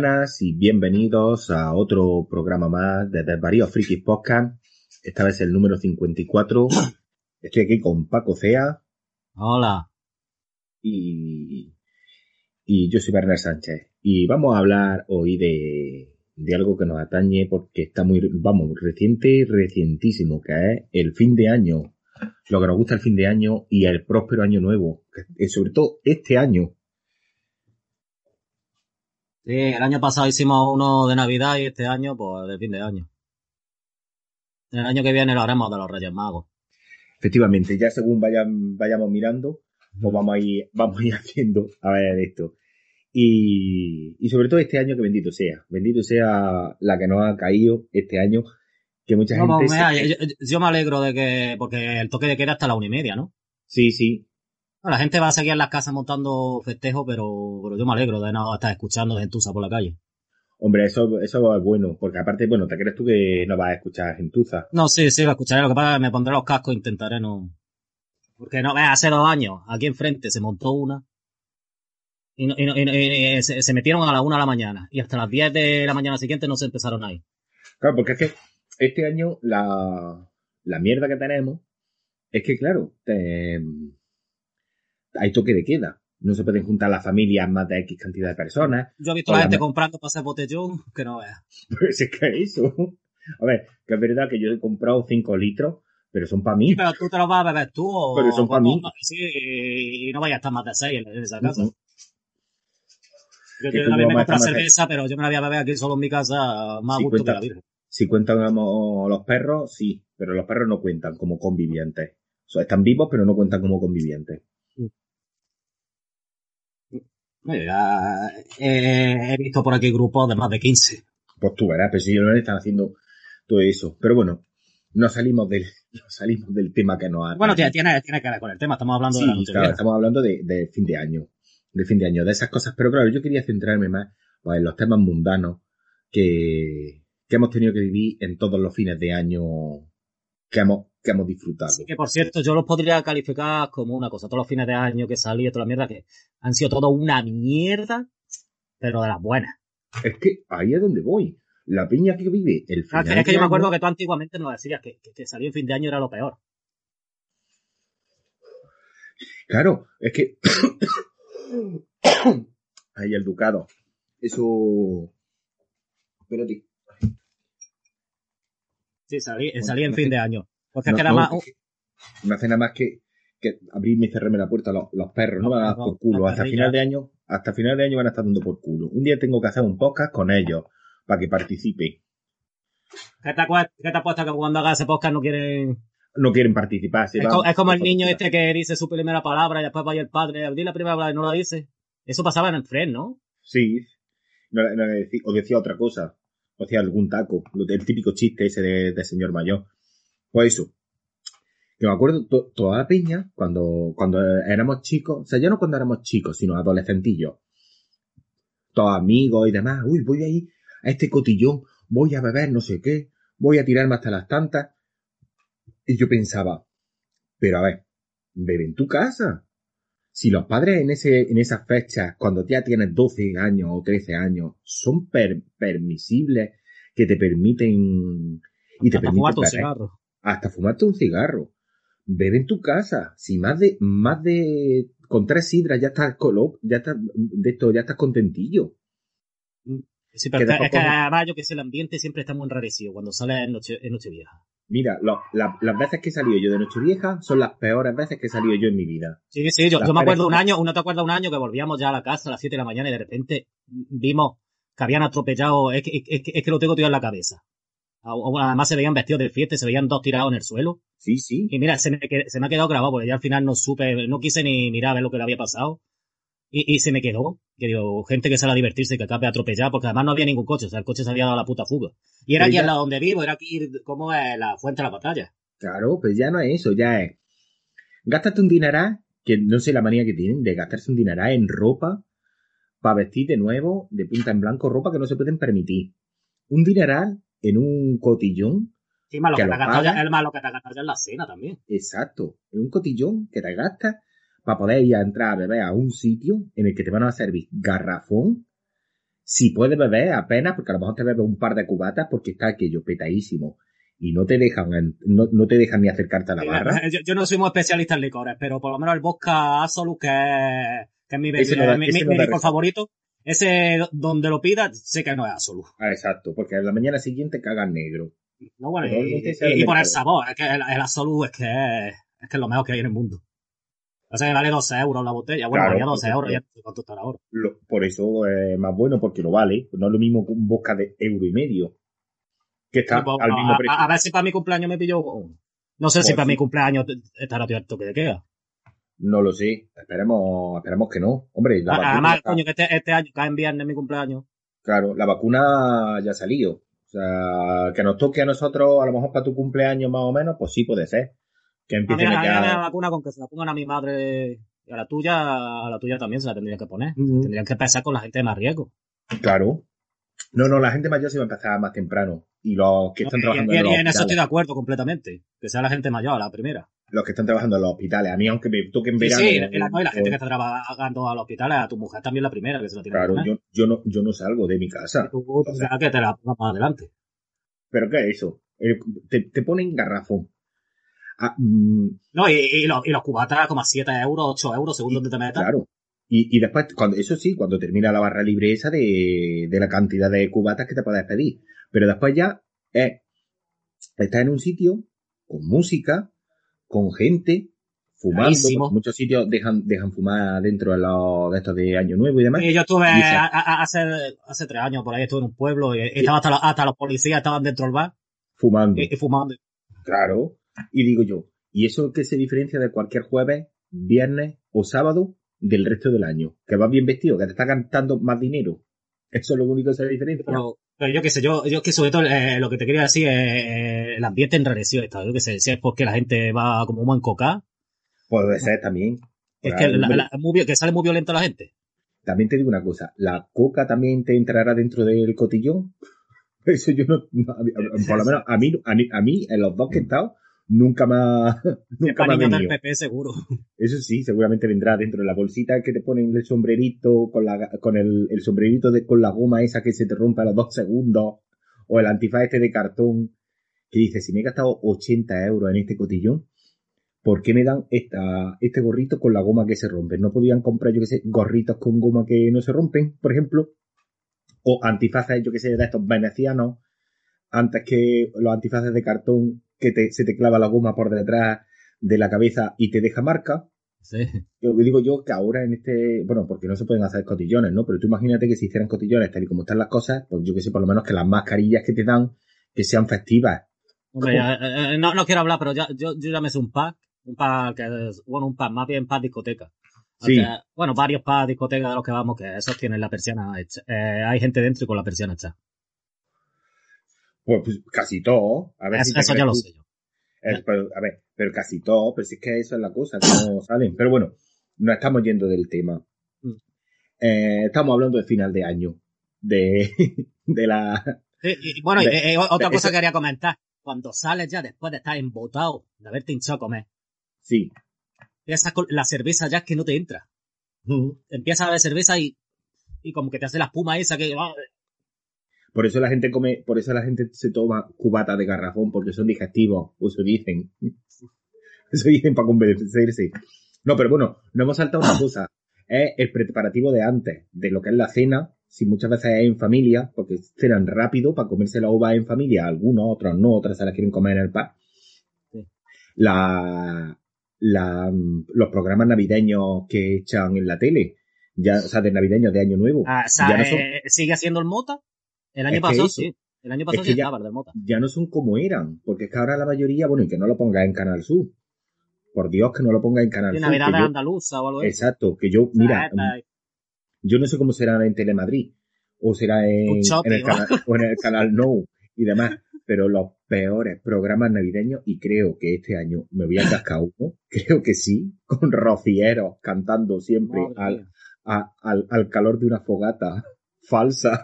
Buenas y bienvenidos a otro programa más de Desvaríos Frikis Podcast. Esta vez el número 54. Estoy aquí con Paco Cea Hola. y, y yo soy Bernard Sánchez. Y vamos a hablar hoy de, de algo que nos atañe porque está muy, vamos, reciente, recientísimo, que es el fin de año. Lo que nos gusta el fin de año y el próspero año nuevo. que- sobre todo este año. Sí, el año pasado hicimos uno de Navidad y este año, pues, de fin de año. El año que viene lo haremos de los Reyes Magos. Efectivamente, ya según vayan, vayamos mirando, pues vamos a ir, vamos a ir haciendo a ver esto. Y, y sobre todo este año que bendito sea, bendito sea la que nos ha caído este año, que mucha No, gente... pues, mira, se- yo- yo me alegro de que, porque el toque de queda hasta la una y media, ¿no? Sí, sí, No, La gente va a seguir en las casas montando festejos, pero, pero yo me alegro de no estar escuchando gentuza por la calle. hombre, eso, eso es bueno, porque aparte, bueno, ¿te crees tú que no vas a escuchar gentuza? No, sí, sí, lo escucharé. Lo que pasa es que me pondré los cascos e intentaré no. Porque no, hace dos años, aquí enfrente se montó una. Y, no- y no- y no- y- y se, se metieron a la una de la mañana. Y hasta las 10 de la mañana siguiente no se empezaron ahí. Claro, porque es que este año la, la mierda que tenemos es que, claro, te- hay toque de queda. No se pueden juntar las familias más de X cantidad de personas. Yo he visto a la gente comprando para hacer botellón, que no veas. Pues es que eso. A ver, que es verdad que yo he comprado 5 litros, pero son para mí. Sí, pero tú te los vas a beber tú o... Pero son pa' mí. Sí, y no vayas a estar más de seis en, en esa casa. Yo, yo tú también me compré más cerveza, pero yo me la voy a beber aquí solo en mi casa, más a gusto que la virgen. Si cuentamos los perros, sí, pero los perros no cuentan como convivientes. O sea, están vivos, pero no cuentan como convivientes. Oye, ya, eh, he visto por aquí grupos de más de 15. Pues tú verás, pero si ellos no le están haciendo todo eso. Pero bueno, no salimos del, no salimos del tema que nos ha. Bueno, tiene, tiene, tiene que ver con el tema, estamos hablando de la noche claro, estamos hablando de, de fin de año. De fin de año, de esas cosas. Pero claro, yo quería centrarme más pues, en los temas mundanos que, que hemos tenido que vivir en todos los fines de año que hemos, que hemos disfrutado. Así que, por cierto, yo los podría calificar como una cosa. Todos los fines de año que salí, toda la mierda, que han sido todo una mierda, pero de las buenas. Es que ahí es donde voy. La piña que vive el Ah, final que es que yo me acuerdo que tú antiguamente nos decías que, que, que salir en fin de año era lo peor. Claro, es que... ahí el ducado. Eso... Espérate. Sí, salí, salí en fin de año. Porque No, es que era no, más... es que no hace nada más que, que abrirme y cerrarme la puerta los, los perros, no Los van a dar perros, por culo. Hasta final de año, hasta final de año van a estar dando por culo. Un día tengo que hacer un podcast con ellos para que participe. ¿Qué te, qué te apuestas que cuando hagas ese podcast no quieren... No quieren participar. Es, van co- es como el niño este que dice su primera palabra y después vaya el padre, di la primera palabra y no la dice. Eso pasaba en el Friends, ¿no? Sí. No, no, decí- o decía otra cosa. O decía algún taco. El típico chiste ese de, de señor mayor. Pues eso. Que me acuerdo to- toda la peña, cuando, cuando éramos chicos, o sea, ya no cuando éramos chicos, sino adolescentillos. Todos amigos y demás. Uy, voy a ir a este cotillón, voy a beber no sé qué, voy a tirarme hasta las tantas. Y yo pensaba, pero a ver, bebe en tu casa. Si los padres en ese, en esas fechas, cuando ya tienes 12 años o 13 años, son per- permisibles, que te permiten, y te permiten cigarro. Hasta fumarte un cigarro. Bebe en tu casa. Si más de, más de, con tres sidras ya estás colo, ya estás, de esto, ya estás contentillo. Sí, pero Que es que, además yo que sé, el ambiente siempre está muy enrarecido cuando sale en noche, en Nochevieja. Mira, lo- la- las veces que he salido yo de Nochevieja son las peores veces que he salido yo en mi vida. Sí, sí, yo, yo me acuerdo un año, ¿uno te acuerdas un año que volvíamos ya a la casa a las 7 de la mañana y de repente vimos que habían atropellado, es que, es que, es que lo tengo tirado en la cabeza. Además se veían vestidos de fiesta y se veían dos tirados en el suelo. Sí, sí. Y mira, se me, se me ha quedado grabado porque ya al final no supe, no quise ni mirar a ver lo que le había pasado. Y, y se me quedó. Que digo, gente que sale a divertirse, que acabe atropellada, porque además no había ningún coche, o sea, el coche se había dado la puta fuga. Y era aquí ya- al lado donde vivo, era aquí, como es la fuente de la batalla. Claro, pues ya no es eso, ya es. Gástate un dineral, que no sé la manía que tienen de gastarse un dineral en ropa para vestir de nuevo, de punta en blanco, ropa que no se pueden permitir. Un dineral en un cotillón, Sí, más lo Que que, te has gastado ya, es más lo que te has gastado ya en la cena también. exacto, en un cotillón que te gastas para poder ir a entrar a beber a un sitio en el que te van a servir garrafón. Si puedes beber apenas, porque a lo mejor te bebes un par de cubatas porque está aquello petadísimo y no te dejan, no, no te dejan ni acercarte a la barra. Yo, yo no soy muy especialista en licores, pero por lo menos el vodka Absolut, que es, que es mi, bebida- no da- mi, mi- no mi licor favorito, ese donde lo pida, sé que no es Absolut. Ah, exacto, porque a la mañana siguiente cagan negro. No, bueno, y, por el sabor, es que el, el es que es, es que es lo mejor que hay en el mundo. O sea, que vale 12 euros la botella. Bueno, Claro, valía 12 por euros, ya no sé cuánto estará ahora. Lo- por eso es más bueno, porque lo vale. No es lo mismo que un vodka de euro y medio. Que está Sí, pues, al mismo a, precio. a- ver si para mi cumpleaños me pillo uno. No sé si Pues para sí. mi cumpleaños estará abierto que queda. No lo sé. Esperemos, esperemos que no. Hombre, la vacuna, Además, está- coño, que este, este año cae en viernes mi cumpleaños. claro, la vacuna ya ha salido. O sea, que nos toque a nosotros, a lo mejor para tu cumpleaños más o menos, pues sí puede ser. Que A mí, a a la vacuna con que se la pongan a mi madre y a la tuya, a la tuya también se la tendrían que poner. Tendrían que empezar con la gente de más riesgo. Claro. No, no, la gente mayor se va a empezar más temprano. Y los que están Y- trabajando y, en los y en eso estoy de acuerdo completamente. Que sea la gente mayor, la primera. Los que están trabajando en los hospitales. A mí, aunque me toque en Sí, verano... sí, y la, la- la gente que está trabajando a los hospitales, a tu mujer también la primera que se la tiene Claro, yo, yo, no, yo no salgo de mi casa. Tú tendrás que te la pongas más adelante. ¿Pero qué es eso? El- te, te ponen garrafón. Ah, mm, No, y, y los, y los cubatas como a 7 euros, 8 euros, según Y- donde te metas. claro. Y, y después, cuando, eso sí, cuando termina la barra libre esa de, de la cantidad de cubatas que te puedes pedir. Pero después ya es, estás en un sitio con música, con gente, fumando. Muchos sitios dejan, dejan fumar dentro de los de estos de Año Nuevo y demás. Y yo estuve Y a- a- hace, hace tres años por ahí, estuve en un pueblo y, estaba hasta, los, hasta los policías estaban dentro del bar Fumando. y, y fumando. Claro. Y digo yo, ¿y eso qué se diferencia de cualquier jueves, viernes o sábado del resto del año? Que vas bien vestido, que te está gastando más dinero. Eso es lo único que se diferencia. Pero, pero yo qué sé, yo, yo que sobre todo eh, lo que te quería decir es eh, el ambiente enrareció está. Yo que sé, si es porque la gente va como muy encocada. Puede ser también. Es que, la- muy que sale muy violenta la gente. También te digo una cosa, ¿la coca también te entrará dentro del cotillón? Eso yo no, no, a mí- a- por lo menos a mí, a mí, a mí, en los dos que he estado, nunca Es nunca niños del. PP seguro. Eso sí, seguramente vendrá dentro de la bolsita que te ponen el sombrerito con la, con el, el sombrerito de, con la goma esa que se te rompe a los dos segundos, o el antifaz este de cartón, que dice, si me he gastado 80 euros en este cotillón, ¿por qué me dan esta, este gorrito con la goma que se rompe? ¿No podían comprar, yo que sé, gorritos con goma que no se rompen, por ejemplo? O antifaces, yo que sé, de estos venecianos, antes que los antifaces de cartón que te, se te clava la goma por detrás de la cabeza y te deja marca. Sí. Yo digo yo que ahora en este, bueno, porque no se pueden hacer cotillones, ¿no? Pero tú imagínate que si hicieran cotillones tal y como están las cosas, pues yo que sé, por lo menos que las mascarillas que te dan, que sean festivas. Hombre, ya, eh, eh, no, no quiero hablar, pero ya, yo, yo ya me sé un pack. Un pack que es, bueno, un pack, más bien pack discoteca. Sí. Aunque, bueno, varios packs discotecas de los que vamos, que esos tienen la persiana hecha. Eh, hay gente dentro y con la persiana hecha. Pues, pues, casi todo. A ver Eso, si eso ya lo sé yo. Eh, pero, a ver, pero casi todo, pero si es que eso es la cosa, que no salen. Pero bueno, nos estamos yendo del tema. Mm. Eh, estamos hablando de final de año. De, de la, y, y bueno, De- eh, otra cosa eso- que quería comentar. Cuando sales ya después de estar embotado, de haberte hinchado a comer, sí. esa, la cerveza ya es que no te entra. Empiezas a beber cerveza y, y como que te hace la espuma esa que... Por eso la gente come, por eso la gente se toma cubata de garrafón, porque son digestivos, o eso dicen. Eso dicen para convencerse. No, pero bueno, no hemos saltado una cosa. Es el preparativo de antes, de lo que es la cena, si muchas veces es en familia, porque cenan rápido para comerse la uva en familia, algunos, otros no, otras se las quieren comer en el par. La, la, los programas navideños que echan en la tele, ya, o sea, de navideños de Año Nuevo, Ah, o sea, ya no son- eh, ¿Sigue haciendo el Mota? El año Es pasado sí. El año pasado Es que sí ya- estaba el del Mota. ya no son como eran, porque es que ahora la mayoría, bueno, y que no lo ponga en Canal Sur. Por Dios que no lo ponga en Canal Sur. Navidad yo- Andaluza o algo así. exacto, que yo, mira, está- yo no sé cómo será en Telemadrid, o será en, el, canal, o en el canal No y demás, pero los peores programas navideños, y creo que este año me voy a cascar uno, creo que sí, con rocieros cantando siempre al, a- al, al calor de una fogata falsa,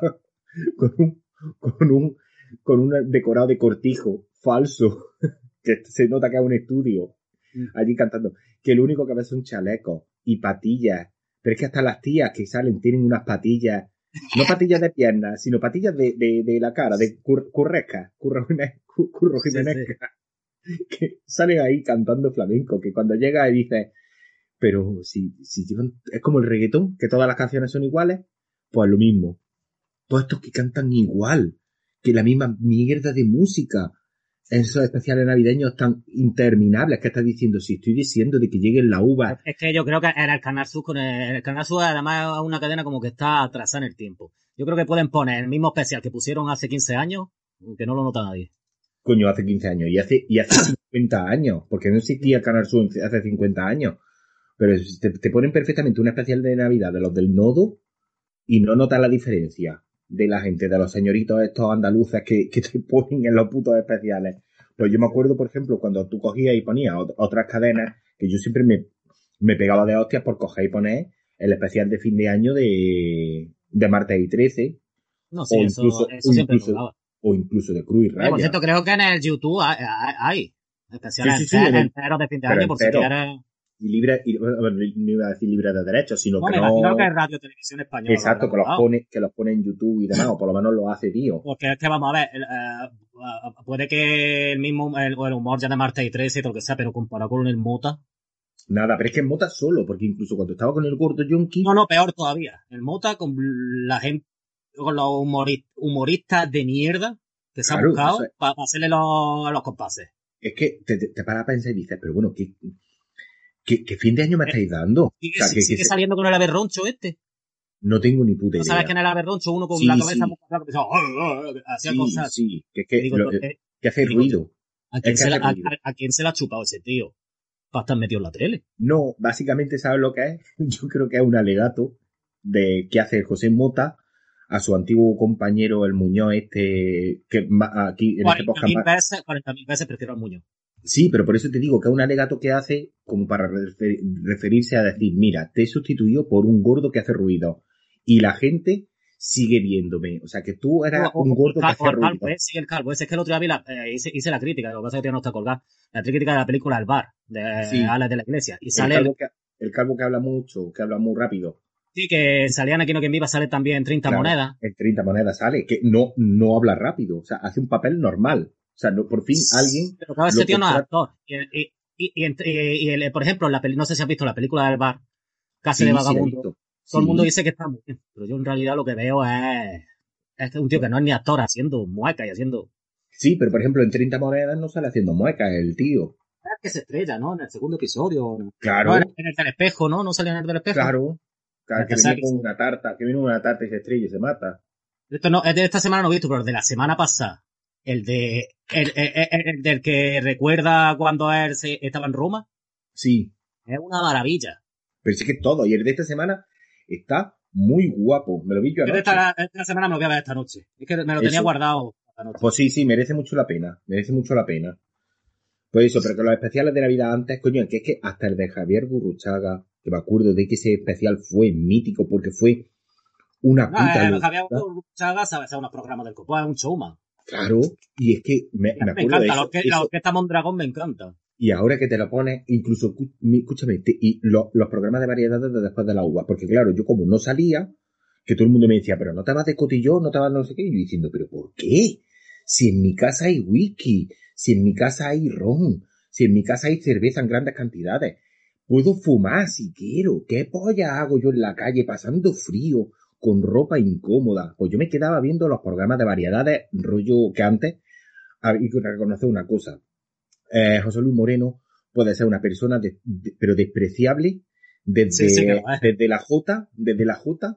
con un, con un, con un decorado de cortijo falso, que se nota que es un estudio, Mm. allí cantando, que lo único que ves son chalecos y patillas, pero es que hasta las tías que salen tienen unas patillas, no patillas de piernas, sino patillas de, de, de la cara, de cur, curresca, curro, curro Sí, sí. jimenesca, que salen ahí cantando flamenco, que cuando llega y dices, pero si, si llevan- es como el reggaetón, que todas las canciones son iguales, pues lo mismo. Todos estos que cantan igual, que la misma mierda de música. Esos especiales navideños tan interminables que estás diciendo, si estoy diciendo de que lleguen la uva, Es que yo creo que era el Canal Sur con el, el Canal Sur además es una cadena como que está atrasada en el tiempo. Yo creo que pueden poner el mismo especial que pusieron hace 15 años, que no lo nota nadie. coño, hace 15 años, y hace, y hace 50 años, porque no existía el Canal Sur hace 50 años. Pero te, te ponen perfectamente un especial de Navidad de los del nodo y no notas la diferencia de la gente, de los señoritos estos andaluces que, que te ponen en los putos especiales. Pues yo me acuerdo, por ejemplo, cuando tú cogías y ponías ot- otras cadenas, que yo siempre me, me pegaba de hostias por coger y poner el especial de fin de año de, de martes y 13, No sé, O eso, incluso- eso o siempre incluso tocaba. o incluso de Cruz y Raya. Por cierto, creo que en el YouTube hay, hay, hay especiales Sí, sí, sí, enter- en el- enteros de fin de año por si quieres. Y libre, y, bueno, no iba a decir libre de derechos, sino No, que me no, que es Radio Televisión Española. exacto, que lo los pone, que los pone en YouTube y demás, o por lo menos lo hace, tío. Porque es que vamos a ver, el, eh, eh, puede que el mismo, el, el humor ya de Marta y 13 y todo lo que sea, pero comparado con el Mota. Nada, pero es que en Mota solo, porque incluso cuando estaba con el gordo Yonki, No, no, peor todavía. El Mota con la gente, con los humori- humoristas de mierda que se han buscado para hacerle los, los compases. es que te, te, te paras a pensar y dices, pero bueno, ¿qué, qué, qué fin de año me estáis dando? Sigue, O sea, que- sigue que se- saliendo con el aberroncho este. no tengo ni puta ¿No idea. sabes quién es el aberroncho? Uno con Sí, la cabeza sí. "Ah, ah", ah", hacía sí, cosas. sí, que es Y que, digo, lo- entonces, que hace digo, ruido. ¿a quién, se la, hace a- ruido. a- a quién se la ha chupado ese tío? Para estar metido en la tele. No, básicamente, ¿sabes lo que es? Yo creo que es un alegato de que hace José Mota a su antiguo compañero, el Muñoz, este, que aquí en este podcast 40.000 más- veces, 40.000 veces prefiero al Muñoz. Sí, pero por eso te digo que es un alegato que hace como para refer- referirse a decir, mira, te he sustituido por un gordo que hace ruido. Y la gente sigue viéndome. O sea, que tú eras O- o- un gordo o que hace calvo, ruido. eh, sí, el calvo. Ese es que el otro día vi la, eh, hice, hice la crítica, lo que pasa es que no está colgada. La crítica de la película El Bar, de Sí. Alex de la Iglesia. Y El sale, el, calvo, que, el calvo que habla mucho, que habla muy rápido. sí, que salían aquí no quien viva, sale también en 30 Claro. monedas. En 30 monedas sale, que no, no habla rápido. O sea, hace un papel normal. O sea, no, por fin alguien Pero claro, ese tío no es actor. Y, y, y, el- por ejemplo, la peli, no sé si has visto la película del Bar, Casi Sí, de sí, Vagabundo. visto. Todo el Sí. mundo dice que está muy bien, pero yo en realidad lo que veo es, es un tío que no es ni actor haciendo muecas y haciendo... Sí, pero por ejemplo, en 30 monedas no sale haciendo muecas el tío. Es que se estrella, ¿no? En el segundo episodio. Claro, No, en, el del espejo, ¿no? No salía en el del espejo. claro. Claro, que Necesario. viene con una tarta, que viene una tarta y se estrella y se mata. Esto no, es de esta semana no he visto, pero de la semana pasada. El de, el, el- el- el del que recuerda cuando él se, estaba en Roma. Sí, Es una maravilla. pero sí que todo. Y el de esta semana está muy guapo. Me lo vi yo anoche. esta, esta semana me lo voy a ver esta noche. Es que me lo tenía Eso. guardado esta noche. Pues sí, sí, merece mucho la pena. Merece mucho la pena. Pues eso, pero que los especiales de Navidad antes, coño, que es que hasta el de Javier Gurruchaga, que me acuerdo de que ese especial fue mítico porque fue una No, puta eh. Javier Chaga sabe hacer unos programas del Copo, es un showman. Claro, y es que me, me me de encanta, la, eso, orque- la orquesta Mondragón me encanta. Y ahora que te lo pones, incluso, escúchame, te- y lo- los programas de variedades de después de la uva, porque claro, yo como no salía, que todo el mundo me decía, pero no te vas de cotillón, no te vas no sé qué, y yo diciendo, pero ¿por qué? Si en mi casa hay whisky, si en mi casa hay ron, si en mi casa hay cerveza en grandes cantidades, puedo fumar si quiero, ¿qué polla hago yo en la calle pasando frío, con ropa incómoda. Pues yo me quedaba viendo los programas de variedades, rollo que antes, hay que reconocer una cosa. Eh, José Luis Moreno puede ser una persona, de, de, pero despreciable desde, Sí, sí desde la J, desde la J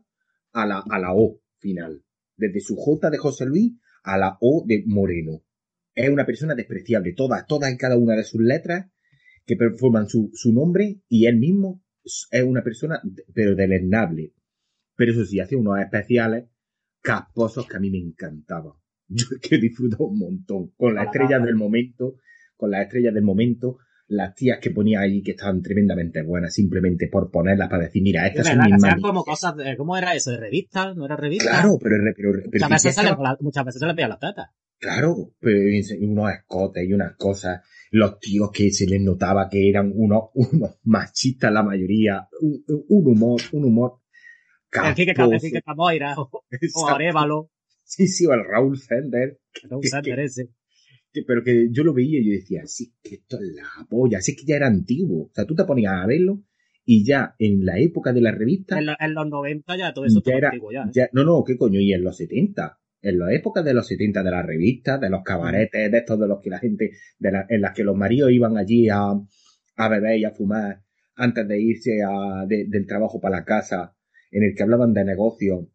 a la, a la O final. Desde su J de José Luis a la O de Moreno. Es una persona despreciable. Todas, todas y cada una de sus letras que forman su, su nombre y él mismo es una persona, pero deleznable. Pero eso sí, hace unos especiales casposos que a mí me encantaban. Yo es que disfruto un montón. Con las estrellas del momento, con las estrellas del momento, las tías que ponía allí que estaban tremendamente buenas, simplemente por ponerlas para decir, mira, Es estas son mis como cosas de, ¿cómo era eso? ¿De revistas? ¿No era revista? Claro, pero, pero, pero, Muchas veces, muchas veces se le veían las tetas. Claro, pero unos escotes y unas cosas, los tíos que se les notaba que eran unos, unos machistas la mayoría, un, un humor, un humor Casposo. el Quique Camoira o, o. Arevalo, Sí, sí, o el Raúl Fender, un que- Sander ese. que- pero que yo lo veía y yo decía, sí, que esto es la polla, sí que ya era antiguo. O sea, tú te ponías a verlo y ya en la época de la revista, En, lo- en los 90 ya todo eso ya era, antiguo ya. ¿eh? ya- no, no, qué coño, y en los 70. En las épocas de los 70 de las revistas, de los cabaretes, de estos de los que la gente, de la- en las que los maridos iban allí a, a beber y a fumar antes de irse a, de- del trabajo para la casa, en el que hablaban de negocios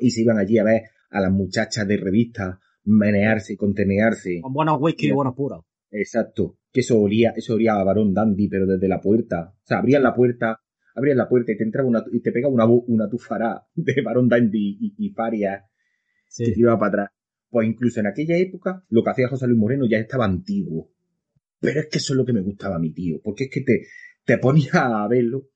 y se iban allí a ver a las muchachas de revistas menearse y contenearse. Con buenos whisky y buenos puros. Exacto. Que eso olía, eso olía a varón dandy, pero desde la puerta. O sea, abrías la puerta, abrías la puerta y te entraba una, y te pegaba una, una tufara de varón dandy y, y paria Sí. que te iba para atrás. Pues incluso en aquella época, lo que hacía José Luis Moreno ya estaba antiguo. Pero es que eso es lo que me gustaba a mi tío, porque es que te, te ponías a verlo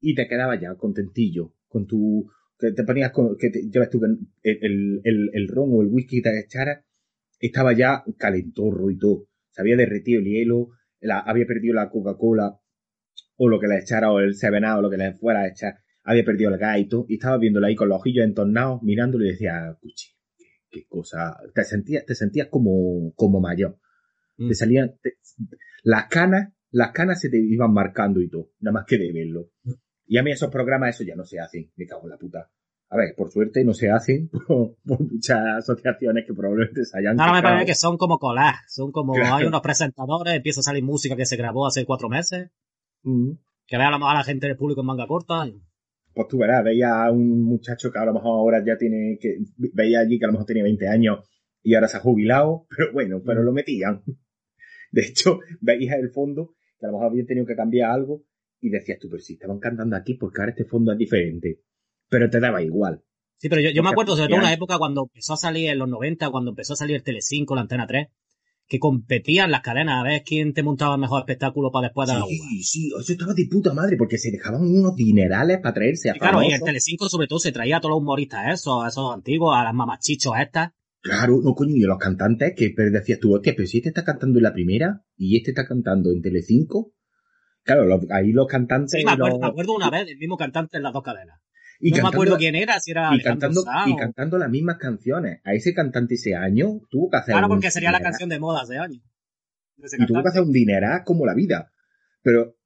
y te quedabas ya contentillo, con tu, que te ponías con, que te, tú el, el, el, el ron o el whisky que te echaras estaba ya calentorro y todo. Se había derretido el hielo, la- había perdido la Coca-Cola o lo que le echara o el Seven Up, o lo que le fuera a echar, había perdido el gas y todo, y estaba viéndolo ahí con los ojillos entornados, mirándolo y decía, cuchi, qué, qué cosa, te sentías, te sentías como, como mayor. Mm. Te salían, te- las canas, las canas se te iban marcando y todo, nada más que de verlo. Y a mí esos programas, eso ya no se hacen, me cago en la puta. A ver, por suerte no se hacen por, por muchas asociaciones que probablemente se hayan Ahora me quejado. parece que son como collage, son como, Claro. hay unos presentadores, empieza a salir música que se grabó hace cuatro meses, Mm. que ve a mejor a la gente del público en manga corta. y- Pues tú verás, veía a un muchacho que a lo mejor ahora ya tiene, que veía allí que a lo mejor tenía 20 años y ahora se ha jubilado, pero bueno, pero lo metían. De hecho, veías el fondo, que a lo mejor habían tenido que cambiar algo, y decías tú, pero si estaban cantando aquí, porque ahora este fondo es diferente. Pero te daba igual. Sí, pero yo, yo me acuerdo sobre todo hacían- una época cuando empezó a salir en los 90, cuando empezó a salir el Telecinco, la Antena 3, que competían las cadenas a ver quién te montaba el mejor espectáculo para después de la uva. Sí, sí, eso estaba de puta madre, porque se dejaban unos dinerales para traerse a Y claro, y el. Telecinco sobre todo se traía a todos los humoristas esos, a esos antiguos, a las mamachichos estas. Claro, no coño, y a los cantantes que decías tú, hostia, pero si este está cantando en la primera y este está cantando en Telecinco. Claro, los- ahí los cantantes. Sí, me acuerdo, los- me acuerdo una vez, el mismo cantante en las dos cadenas. y no me acuerdo quién era, si era y cantando, y cantando las mismas canciones. A ese cantante ese año tuvo que hacer Claro, porque sería la canción de moda. De ese Y tuvo que hacer un dineral como la vida. Pero,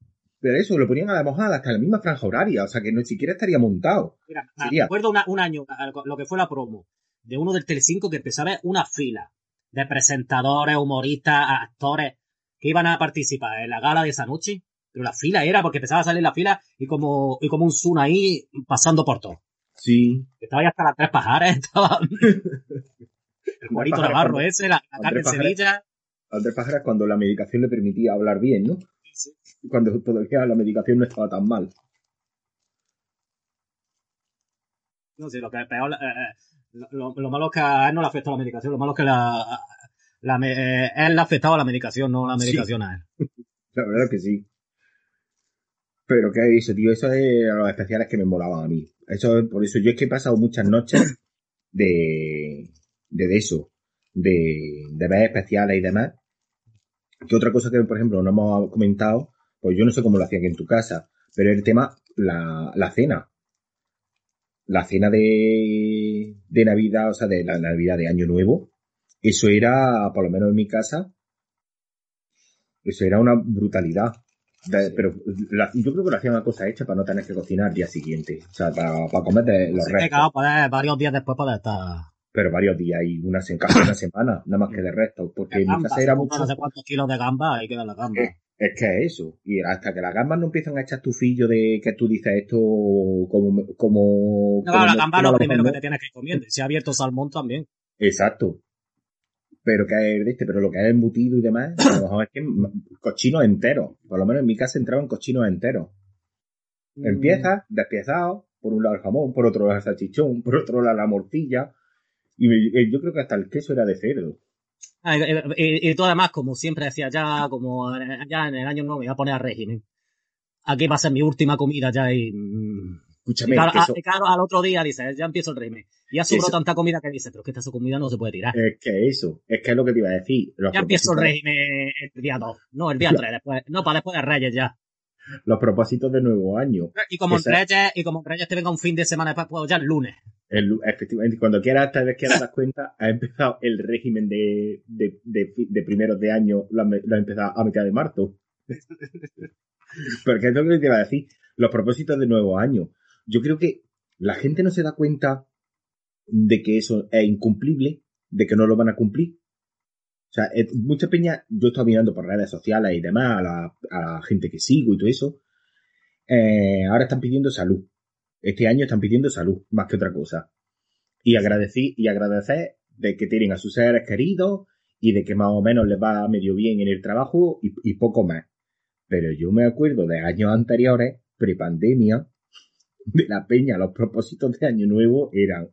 pero eso, lo ponían a la mojada hasta la misma franja horaria, o sea que no siquiera estaría montado. Mira, me acuerdo una- un año, lo que fue la promo, de uno del Telecinco que empezaba a ver una fila de presentadores, humoristas, actores que iban a participar en la gala de esa noche. Pero la fila era porque empezaba a salir la fila y como, y como un zoom ahí pasando por todo. Sí. Estaba ya hasta las tres pajares, estaba el Pajares Navarro cuando- ese, la, la Carmen Pajares. Sevilla. Andrés Pajaras cuando la medicación le permitía hablar bien, ¿no? Cuando todavía la medicación no estaba tan mal. No sé, lo que es peor, eh, eh, lo, lo- lo malo es que a él no le afectó la medicación, lo malo es que la, eh, él le ha afectado la medicación, no la Sí. medicación a él. La verdad que sí. Pero qué eso, tío, eso es los especiales que me molaban a mí. Eso, por eso yo es que he pasado muchas noches de, de, eso, de, de ver especiales y demás. Que otra cosa que, por ejemplo, no hemos comentado, pues yo no sé cómo lo hacían en tu casa, pero el tema, la, la cena. La cena de, de Navidad, o sea, de la Navidad de Año Nuevo, eso era, por lo menos en mi casa, eso era una brutalidad. Pero la- yo creo que lo hacían una cosa hecha para no tener que cocinar al día siguiente. O sea, para, para comer de los Sí, restos. claro, poder- varios días después poder estar. Pero varios días y una, se- casi una semana, nada más que de restos. Porque en mi casa era mucho. no sé cuántos kilos de gamba, hay que dar la gamba. Eh, Es que es eso. Y hasta que las gambas no empiezan a echar tufillo de que tú dices esto como... como, No, claro, la como- gamba es como lo primero que no. te tienes que ir comiendo. Si ha abierto salmón también. Exacto. Pero que este, pero lo que es embutido y demás, a lo mejor es que cochinos enteros. Por lo menos en mi casa entraban cochinos enteros. Mm. Empieza despiezado, por un lado el jamón, por otro lado el salchichón, por otro lado la mortilla. Y me- eh, yo creo que hasta el queso era de cerdo. Ah, y, y- y tú además, como siempre decía, ya como ya en el año nuevo me voy a poner a régimen. Aquí va a ser mi última comida ya y... mm, Escúchame, y claro, a- al otro día dices, ya empiezo el régimen. Y ya sobró Eso- tanta comida que dices, pero es que esta comida no se puede tirar. es que eso, es que es lo que te iba a decir. Los ya empiezo el régimen el día 2. No, el día 3 después. No, para después de Reyes ya. Los propósitos de nuevo año. Y como en Reyes, y como en Reyes te venga un fin de semana después, pues ya el lunes. El- efectivamente, cuando quieras, tal vez quieras dar cuenta, ha empezado el régimen de, de, de, primeros de año, lo ha, lo ha empezado a mitad de marzo. Porque es lo que te iba a decir, los propósitos de nuevo año. Yo creo que la gente no se da cuenta de que eso es incumplible, de que no lo van a cumplir. O sea, es- mucha peña, yo he estado mirando por redes sociales y demás, a la, a la gente que sigo y todo eso, eh, ahora están pidiendo salud. Este año están pidiendo salud, más que otra cosa. Y agradecer, y agradecer de que tienen a sus seres queridos y de que más o menos les va medio bien en el trabajo y, y poco más. Pero yo me acuerdo de años anteriores, prepandemia, de la peña, los propósitos de año nuevo eran,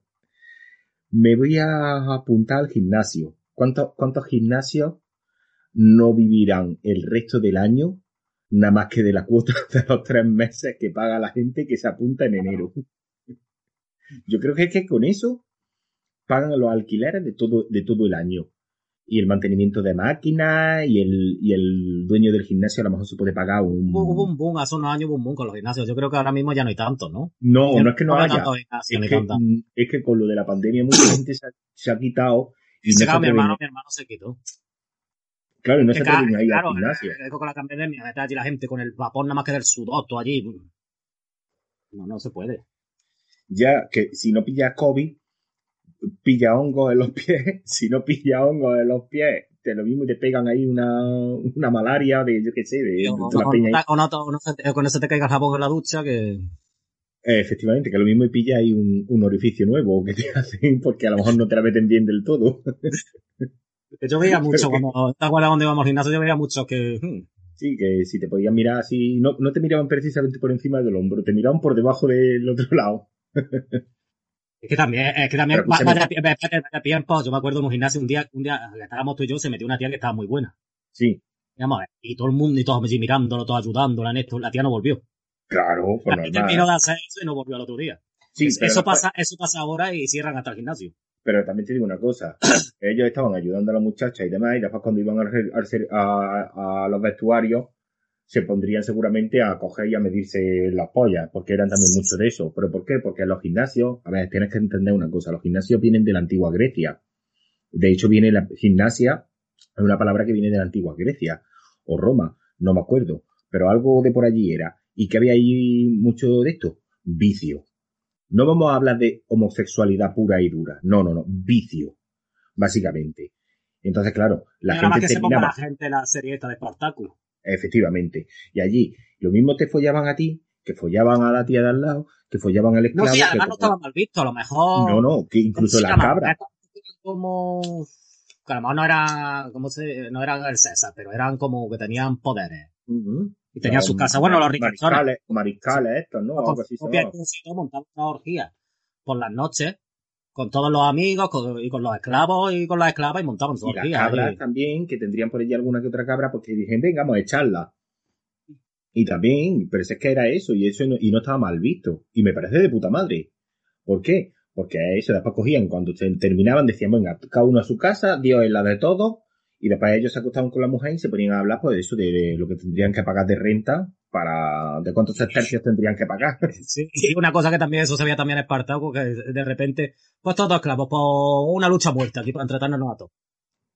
me voy a apuntar al gimnasio. ¿Cuántos, cuántos gimnasios no vivirán el resto del año nada más que de la cuota de los tres meses que paga la gente que se apunta en enero? Yo creo que es que con eso pagan los alquileres de todo, de todo el año. Y el mantenimiento de máquinas y el, y el dueño del gimnasio a lo mejor se puede pagar un... Hubo, un boom, hace unos años hubo un boom con los gimnasios. Yo creo que ahora mismo ya no hay tanto, ¿no? No, no es que no hay haya. tantos gimnasios, Es que, es que con lo de la pandemia mucha gente se ha, se ha quitado y no mi hermano, mi hermano se quitó. claro, y no Es se que, atreven a ir claro, al gimnasio. con la pandemia, meter allí la gente con el vapor nada más que del sudor, todo allí. No, no se puede. Ya que si no pillas COVID, pilla hongos en los pies. Si no pilla hongos en los pies, te lo mismo y te pegan ahí una, una malaria de, yo qué sé, de, de O, la o- peña o no, o no se- con eso te caiga el jabón en la ducha, que... Efectivamente, que lo mismo y pilla ahí un, un orificio nuevo que te hacen porque a lo mejor no te la meten bien del todo. yo veía mucho cuando... ¿Te acuerdas cuando íbamos al gimnasio? Yo veía mucho que... hmm, Sí, que si te podían mirar así, no, no te miraban precisamente por encima del hombro, te miraban por debajo del otro lado. Es que también, es que también, vaya, vaya, vaya, tiempo, yo me acuerdo en un gimnasio un día, un día, estábamos tú y yo, se metió una tía que estaba muy buena. Sí, Y vamos a ver, y todo el mundo y todos allí mirándolo, todos ayudándola en esto, la tía no volvió. claro, pues la tía terminó de hacer eso y no volvió al otro día. Sí, Es- eso pasa, eso pasa ahora y cierran hasta el gimnasio. Pero también te digo una cosa, ellos estaban ayudando a la muchacha y demás, y después cuando iban ser- a, a los vestuarios, se pondrían seguramente a coger y a medirse las pollas, porque eran también mucho de eso. ¿Pero por qué? Porque los gimnasios, a ver, tienes que entender una cosa, los gimnasios vienen de la antigua Grecia. De hecho, viene la gimnasia, es una palabra que viene de la antigua Grecia, o Roma, no me acuerdo, pero algo de por allí era. ¿Y que había ahí mucho de esto? Vicio. No vamos a hablar de homosexualidad pura y dura. No, no, no. Vicio. Básicamente. Entonces, claro, la y nada más gente que se ponga terminaba. la gente la serie esta de Spartacus. Efectivamente. Y allí, lo mismo te follaban a ti, que follaban a la tía de al lado, que follaban al No, esclavo. sí, que además no estaba mal visto, a lo mejor... No, no, que incluso ¿cómo las cabras. Como... Que a lo mejor no era, ¿cómo se, no eran el César, pero eran como que tenían poderes. Y tenían Los sus casas. Bueno, los ricachones. Mariscales, mariscales estos, ¿no? Algo así montaban una orgía por las noches con todos los amigos con- y con los esclavos y con las esclavas y montaban su Y las cabras y- también, que tendrían por allí alguna que otra cabra, porque dije, venga, vamos a echarla. Y también, pero si es que era eso, y eso no, y no estaba mal visto. Y me parece de puta madre. ¿Por qué? Porque a eso después cogían, cuando se terminaban, decían, venga, cada uno a su casa, Dios es la de todos, y después ellos se acostaban con la mujer y se ponían a hablar, pues, de eso, de, de lo que tendrían que pagar de renta, para, de cuántos tercios tendrían que pagar. Sí, y una cosa que también eso se veía también en Espartaco, que de repente, pues todos esclavos, por una lucha muerta aquí para entretenernos a todos.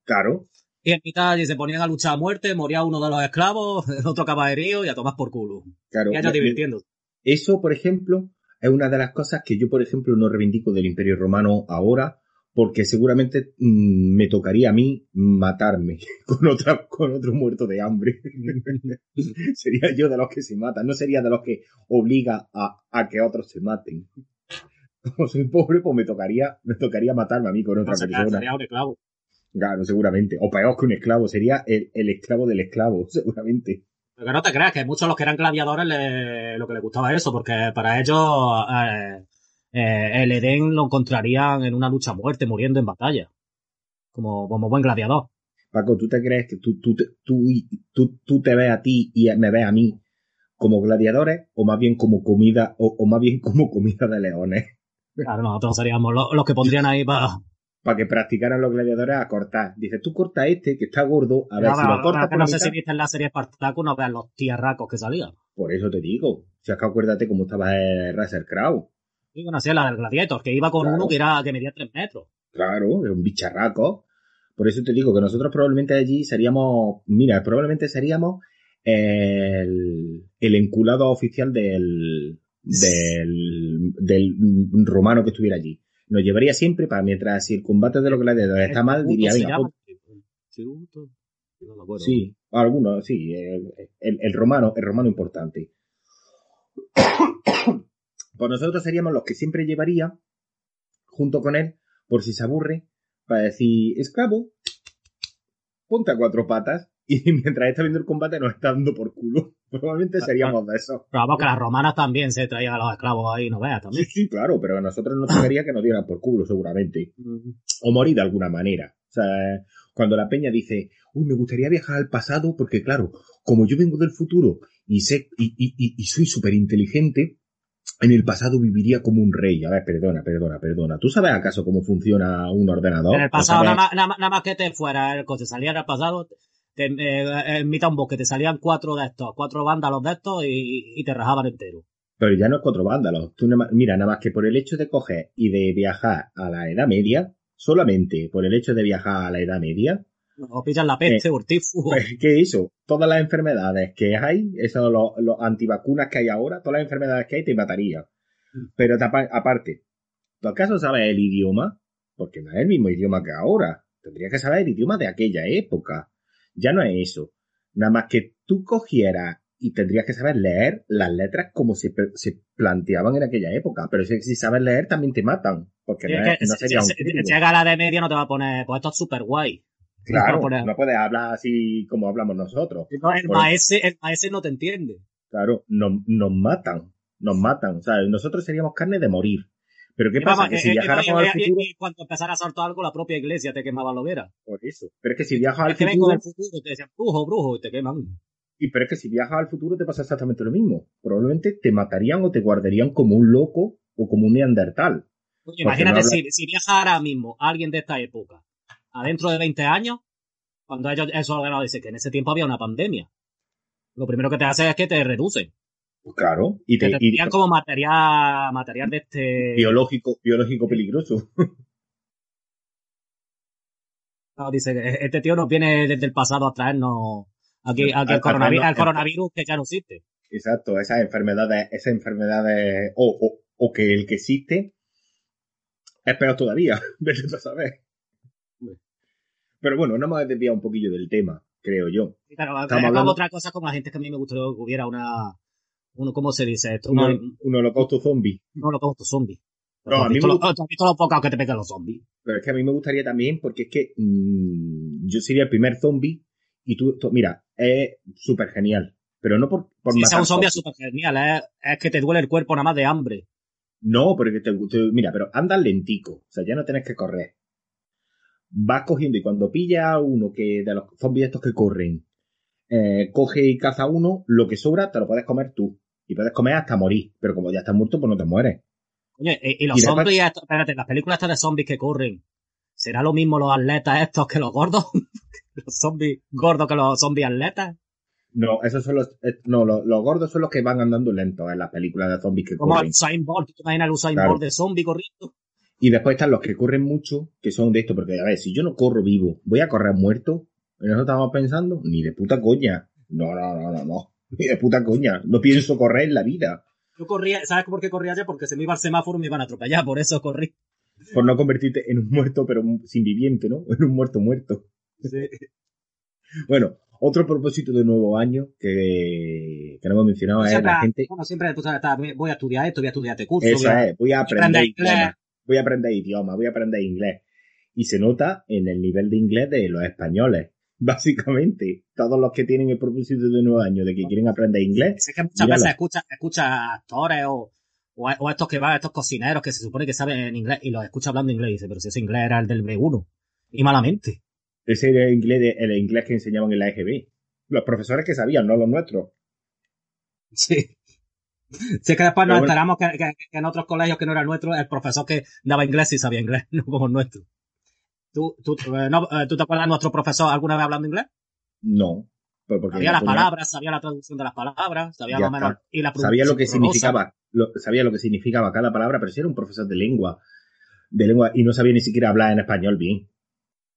Claro. y en mitad y se ponían a luchar a muerte, moría uno de los esclavos, el otro caballerío y a tomar por culo. Claro, Y divirtiendo. Eso, por ejemplo, es una de las cosas que yo, por ejemplo, no reivindico del Imperio Romano ahora, porque seguramente mm, me tocaría a mí matarme con otra, con otro muerto de hambre. sería yo de los que se matan, no sería de los que obliga a, a que otros se maten. Como soy pobre, pues me tocaría, me tocaría matarme a mí con otra O sea, que persona. sería un esclavo. Claro, seguramente. O peor que un esclavo, sería el, el esclavo del esclavo, seguramente. Pero que no te creas que muchos de los que eran gladiadores le- lo que les gustaba eso, porque para ellos eh, eh, el Edén lo encontrarían en una lucha a muerte, muriendo en batalla. Como, como buen gladiador. Paco, ¿tú te crees que tú, tú, te- tú, tú, tú te ves a ti y me ves a mí como gladiadores o más bien como comida o, o más bien como comida de leones? Claro, nosotros seríamos los, los que pondrían ahí para... Para que practicaran los gladiadores a cortar. Dices, tú corta este que está gordo, a ver si lo cortas no la sé si viste en la serie Spartacus, no veas los tierracos que salían. Por eso te digo. Si es que acuérdate cómo estaba el Razer Crow. Y bueno, es la del Gladiator, que iba con Claro. uno que era que medía tres metros. Claro, era un bicharraco. Por eso te digo que nosotros probablemente allí seríamos, mira, probablemente seríamos el, el enculado oficial del, del, del romano que estuviera allí. Nos llevaría siempre para mientras si el combate de los gladiadores está mal, diría, venga, pues, Tributo. No me acuerdo. sí, algunos, sí, el, el- el romano, el romano importante. Pues nosotros seríamos los que siempre llevaría, junto con él, por si se aburre, para decir, esclavo, ponte a cuatro patas, y mientras está viendo el combate nos está dando por culo. Probablemente seríamos de esos. Pero vamos, que las romanas también se traían a los esclavos ahí, no veas Sí, también. sí, claro, pero a nosotros nos tocaría que nos dieran por culo, seguramente. O morir de alguna manera. O sea, cuando la peña dice, uy, me gustaría viajar al pasado, porque claro, como yo vengo del futuro y sé, y, y, y, y soy súper inteligente, en el pasado viviría como un rey. A ver, perdona, perdona, perdona. ¿Tú sabes acaso cómo funciona un ordenador? En el ¿O pasado, nada más, nada, más- nada más que te fuera el coche, salía en el pasado, te, eh, en mitad de un bosque, te salían cuatro de estos, cuatro vándalos de estos y, y te rajaban entero. Pero ya no es cuatro vándalos. Tú nada más- mira, nada más que por el hecho de coger y de viajar a la Edad Media, solamente por el hecho de viajar a la Edad Media, O pillan la peste, o el tifus. pues, ¿qué eso? Todas las enfermedades que hay, eso, los, los antivacunas que hay ahora, todas las enfermedades que hay te mataría. Pero tapa- aparte, ¿tú acaso sabes el idioma? Porque no es el mismo idioma que ahora. Tendrías que saber el idioma de aquella época. Ya no es eso. Nada más que tú cogieras y tendrías que saber leer las letras como se, se planteaban en aquella época. Pero si, si sabes leer también te matan. Porque no, es- no Si- un si-. Llega la de media, no te va a poner, pues esto es súper guay. Claro, No, no puedes hablar así como hablamos nosotros. No, el maese, el maese no te entiende. Claro, nos, nos matan. Nos matan. O sea, nosotros seríamos carne de morir. Pero ¿qué pasa? Que si viajáramos no, al y- futuro... y cuando empezara a saltar algo, la propia iglesia te quemaba la hoguera. Por eso. Pero es que si viajas al futuro... del futuro, te decían brujo, brujo, y te queman. Y pero es que si viajas al futuro te pasa exactamente lo mismo. Probablemente te matarían o te guardarían como un loco o como un neandertal. Oye, imagínate no si, si viaja ahora mismo alguien de esta época, adentro de 20 años, cuando ellos, esos ordenados dicen que en ese tiempo había una pandemia. Lo primero que te hace es que te reducen. Pues claro. Y Que te, te y- como material, material de este... biológico, biológico peligroso. No, dice que este tío nos viene desde el pasado a traernos aquí, aquí el, coronavirus, el coronavirus que ya no existe. Exacto, esas enfermedades, esas enfermedades, o, o, o que el que existe es peor todavía, vete a saber. Pero bueno, no hemos desviado un poquillo del tema, creo yo. Y claro, hablando- otra cosa como la gente que a mí me gustaría que hubiera una, uno, ¿cómo se dice esto? Un, Una, un holocausto zombie. lo pongo zombie. No, a ¿Has mí me los- ¿Has visto los pocados que te pegan los zombies? Pero es que a mí me gustaría también, porque es que mm, yo sería el primer zombie y tú, tú- mira, es súper genial. Pero no por, por Si matar un zombie es súper genial, ¿eh? es que te duele el cuerpo nada más de hambre. No, porque te, te- mira, pero andas lentico. O sea, ya no tienes que correr. Vas cogiendo y cuando pilla a uno que de los zombies estos que corren, eh, coge y caza a uno, lo que sobra te lo puedes comer tú. Y puedes comer hasta morir. Pero como ya estás muerto, pues no te mueres. Oye, y, y los Y después- zombies, estos- espérate, las películas estas de zombies que corren, ¿será lo mismo los atletas estos que los gordos? los zombies gordos que los zombies atletas. No, esos son los, eh, no, los, los gordos son los que van andando lentos en las películas de zombies que Como corren. el Usain Bolt, ¿tú te imaginas el Usain Claro. Bolt de zombie corriendo? Y después están los que corren mucho, que son de esto, porque a ver, si yo no corro vivo, voy a correr muerto, En eso estábamos pensando, ni de puta coña. No, no, no, no, no. Ni de puta coña. No pienso correr en la vida. Yo corría, ¿sabes por qué corría ayer? Porque se me iba al semáforo y me iban a atropellar, por eso corrí. Por no convertirte en un muerto, pero sin viviente, ¿no? En un muerto muerto. Sí. Bueno, otro propósito de nuevo año que, que no hemos mencionado es Siempre, la gente. Bueno, siempre pues, está, voy a estudiar esto, voy a estudiar este curso. Eso voy a- es, voy a aprender aprender inglés. Voy a aprender idiomas, voy a aprender inglés. Y se nota en el nivel de inglés de los españoles. Básicamente, todos los que tienen el propósito de nuevo año de que quieren aprender inglés, Es que muchas Míralo. veces escucha, escucha actores o, o, o estos que van, estos cocineros que se supone que saben en inglés y los escucha hablando inglés y dice, pero si ese inglés era el del B1. Y malamente. ese era el inglés, de- el inglés que enseñaban en la EGB. Los profesores que sabían, no los nuestros. Sí. Si es que después nos bueno. enteramos que, que- que en otros colegios que no era nuestro, el profesor que daba inglés sí sabía inglés, no como el nuestro. ¿Tú, tú, eh, no, eh, ¿tú te acuerdas de nuestro profesor alguna vez hablando inglés? No. Pero Sabía las ponía- palabras, sabía la traducción de las palabras, sabía más menos. está. Y la sabía lo que significaba, lo- sabía lo que significaba cada palabra, pero si era un profesor de lengua, de lengua, y no sabía ni siquiera hablar en español bien.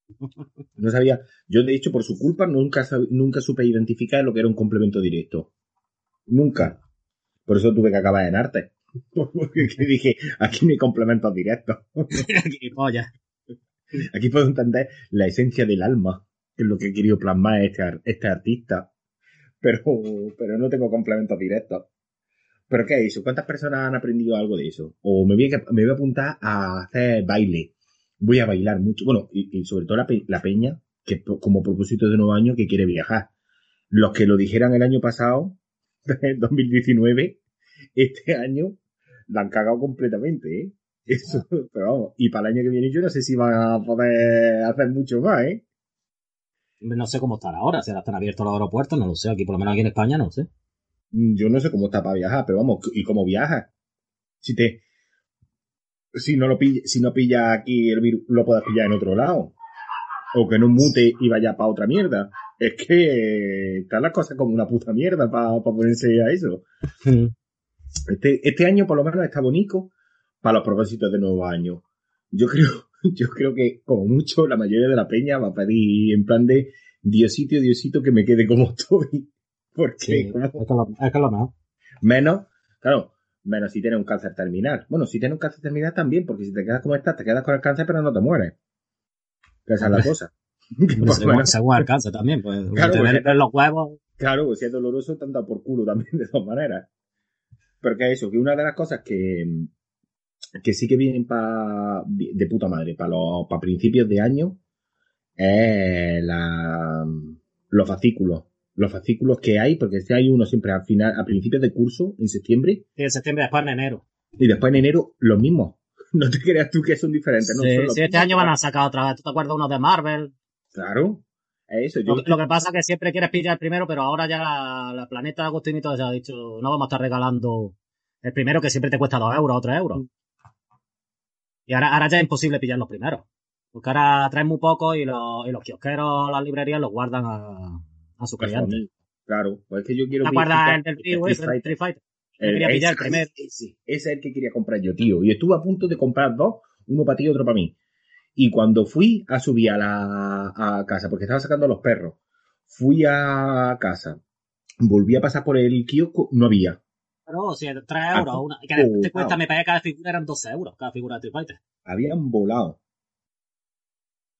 No sabía, yo de hecho por su culpa nunca, nunca supe identificar lo que era un complemento directo. Nunca. Por eso tuve que acabar en arte. Porque dije, aquí no hay complementos directos. Gilipollas. Aquí puedo entender la esencia del alma, que es lo que he querido plasmar este, este artista. Pero, pero no tengo complementos directos. ¿Pero qué es eso? ¿Cuántas personas han aprendido algo de eso? O me voy a, me voy a apuntar a hacer baile. Voy a bailar mucho. Bueno, y, y sobre todo la, pe- la peña, que como propósito de nuevo año que quiere viajar. Los que lo dijeran el año pasado, 2019, este año la han cagado completamente, ¿eh? Eso, pero vamos, y para el año que viene yo no sé si van a poder hacer mucho más, ¿eh? No sé cómo estará ahora, si ahora están abiertos los aeropuertos, no lo sé, aquí por lo menos aquí en España no sé. Mm, Yo no sé cómo está para viajar, pero vamos, ¿y cómo viajas? Si te, si no lo pilla, si no pilla aquí el virus, lo puedes pillar en otro lado. O que no mute y vaya para otra mierda. Es que están las cosas como una puta mierda para ponerse a eso. Este, este año por lo menos está bonito para los propósitos de nuevo año. Yo creo, yo creo que como mucho la mayoría de la peña va a pedir en plan de Diosito, Diosito que me quede como estoy. Porque Sí, es que lo, menos, claro, menos si tienes un cáncer terminal. Bueno, si tienes un cáncer terminal también, porque si te quedas como estás, te quedas con el cáncer pero no te mueres. Que esa es la cosa. Según, el cáncer también, pues. Claro, ven los huevos. Claro, pues si es doloroso, te han dado por culo también, de todas maneras. Pero que eso, que una de las cosas que, que sí que vienen pa, de puta madre para los para principios de año es la, los fascículos. Los fascículos que hay, porque si hay uno siempre al final, a principios de curso, en septiembre, Sí, en septiembre, después en enero. y después en enero, los mismos. No te creas tú que son diferentes, ¿no? Sí, Son los sí, este año van a sacar otra vez. ¿Tú te acuerdas uno de Marvel? Claro. Es eso, yo. Lo, lo que pasa es que siempre quieres pillar el primero, pero ahora ya la, la Planeta todo ya ha dicho, no vamos a estar regalando el primero que siempre te cuesta dos euros o tres euros. Y ahora, ahora ya es imposible pillar los primeros. Porque ahora traen muy poco y los, y los kiosqueros, las librerías los guardan a, a sus Pues, clientes. Claro, pues es que yo quiero ¿Te acuerdas el del Street Fighter. el El- quería pillar el ese- primero. Ese, ese es el que quería comprar yo, tío. Y estuve a punto de comprar dos, uno para ti y otro para mí. Y cuando fui a subir a la a casa, porque estaba sacando a los perros, fui a casa, volví a pasar por el kiosco, no había. Pero si es 3 Ah, euros, una, que te oh, cuesta, wow. me pagué cada figura eran 12 euros, cada figura de Street Fighter. Habían volado.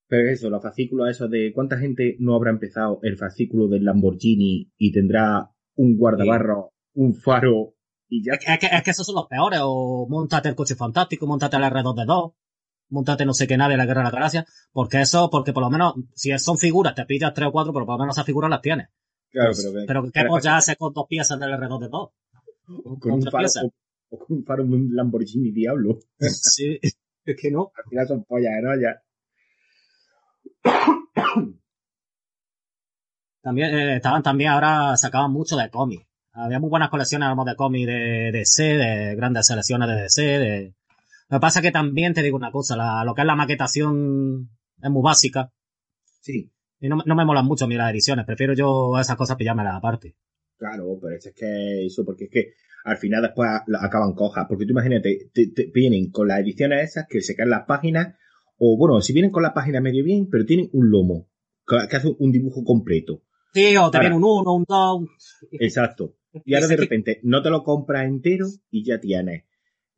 Pero eso, los fascículos esos de cuánta gente no habrá empezado el fascículo del Lamborghini y tendrá un guardabarro, un faro y ya. Es que, es, que, es que esos son los peores, o montate el coche fantástico, montate el R2D2, montate no sé qué nave, la guerra de la galaxia, porque eso, porque por lo menos, si son figuras, te pillas 3 o 4, pero por lo menos esas figuras las tienes. Claro, pero, que- Pero ¿qué pero- polla haces con dos piezas del R2D2? con con un tres faro, o, o con un faro de un Lamborghini Diablo. Sí, es que no. Al final son pollas, ¿no? Ya. También, eh, estaban también ahora, sacaban mucho de cómics. Había muy buenas colecciones digamos, de cómics de DC, de grandes selecciones de DC, de... Lo que pasa es que también te digo una cosa, la- lo que es la maquetación es muy básica. Sí, Y no, me- no me molan mucho a mí las ediciones, prefiero yo esas cosas pillármelas aparte. claro, pero es que eso, porque es que al final después acaban cojas. Porque tú imagínate, te, te vienen con las ediciones esas que se caen las páginas, o bueno, si vienen con las páginas medio bien, pero tienen un lomo. que hace un dibujo completo. Sí, o viene un 1, un 2. Exacto. Y ahora de repente no te lo compras entero y ya tienes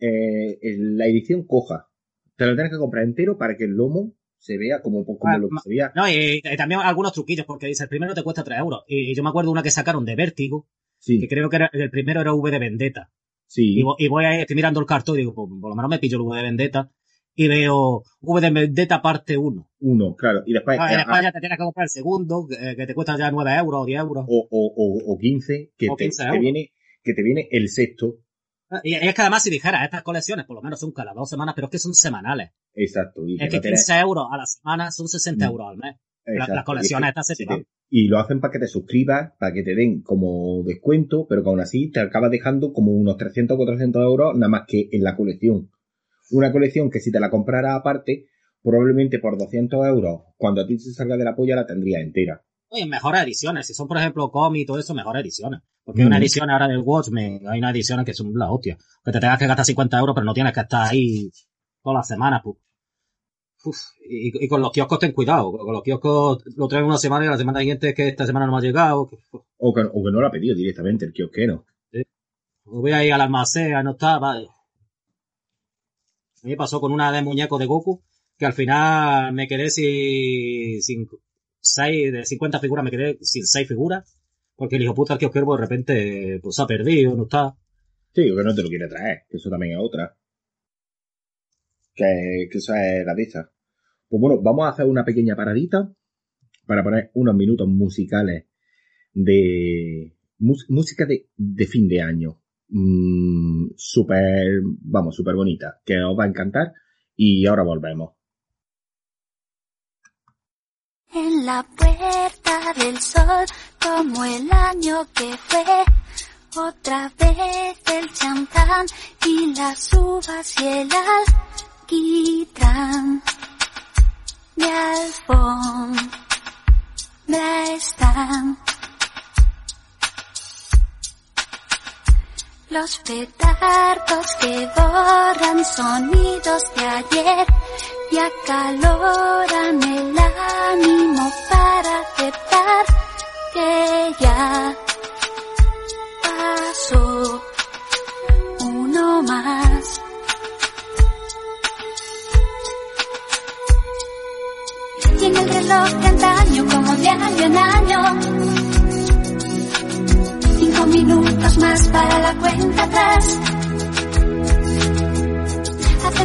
eh, el- la edición coja. Te lo tienes que comprar entero para que el lomo se vea como, como Ah, lo que se veía. No, y, y también algunos truquillos, porque dice, el primero te cuesta 3 euros. Y yo me acuerdo una que sacaron de Vértigo, Sí, que creo que era, el primero era V de Vendetta. sí. Y, vo- y voy a, estoy mirando el cartón y digo, pues, por lo menos me pillo el V de Vendetta. Y veo V de Vendetta parte 1. Uno, claro. Y después, Ah, eh, España te tienes que comprar el segundo, que, que te cuesta ya 9 euros o 10 euros. o, o, o, o 15, que, O te, 15 te euros. viene, que te viene el sexto. Y es que además si dijeras, estas colecciones por lo menos son cada dos semanas, pero es que son semanales. Exacto. Y Es que no tienes- 15 euros a la semana son 60 Mm. euros al mes. La- las colecciones estas se tiran. Y lo hacen para que te suscribas, para que te den como descuento, pero que aún así te acabas dejando como unos 300 o 400 euros nada más que en la colección. Una colección que si te la comprara aparte, probablemente por 200 euros, cuando a ti se salga de la polla, la tendría entera. Oye, mejores ediciones. Si son, por ejemplo, cómics y todo eso, mejores ediciones. Porque hay una edición ahora del Watchmen, hay una ediciones que son la hostia. Que te tengas que gastar 50 euros, pero no tienes que estar ahí todas las semanas, pues. Uf, y, y con los kioscos ten cuidado. Con los kioscos lo traen una semana y la semana siguiente es que esta semana no me ha llegado. O que, o que no lo ha pedido directamente el kiosquero. Voy a ir al almacén, no estaba. A mí me pasó con una de muñecos de Goku, que al final me quedé sin, sin seis, de 50 figuras me quedé sin seis figuras, porque el hijo puta el kiosquero de repente pues ha perdido, no está. Sí, que no te lo quiere traer, que eso también es otra. Que, que eso es la esas. Pues bueno, vamos a hacer una pequeña paradita para poner unos minutos musicales de música de, de fin de año. Mm, súper, vamos, súper bonita, que os va a encantar y ahora volvemos. En la puerta del sol, como el año que fue, otra vez el champán y las uvas y el alquitrán. Mi alfombra están. Los petardos que borran sonidos de ayer y acaloran el ánimo para aceptar que ya pasó uno más. Y en el reloj de antaño, como de año en año, cinco minutos más para la cuenta atrás.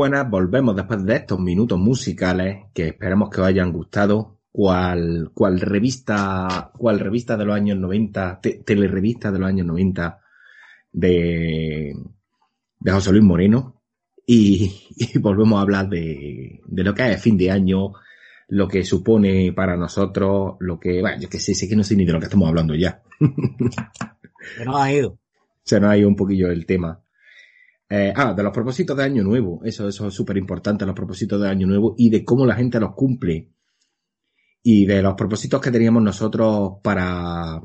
Buenas, volvemos después de estos minutos musicales que esperamos que os hayan gustado. Cual, cual revista, cual revista de los años 90, te, telerevista de los años 90 de, de José Luis Moreno. Y, y volvemos a hablar de, de lo que es fin de año, lo que supone para nosotros, lo que, bueno, yo que sé, sé que no sé ni de lo que estamos hablando ya. Que no ha ido. Se nos ha ido un poquillo el tema. Eh, ah, de los propósitos de Año Nuevo. Eso, eso es súper importante, los propósitos de Año Nuevo y de cómo la gente los cumple. Y de los propósitos que teníamos nosotros para,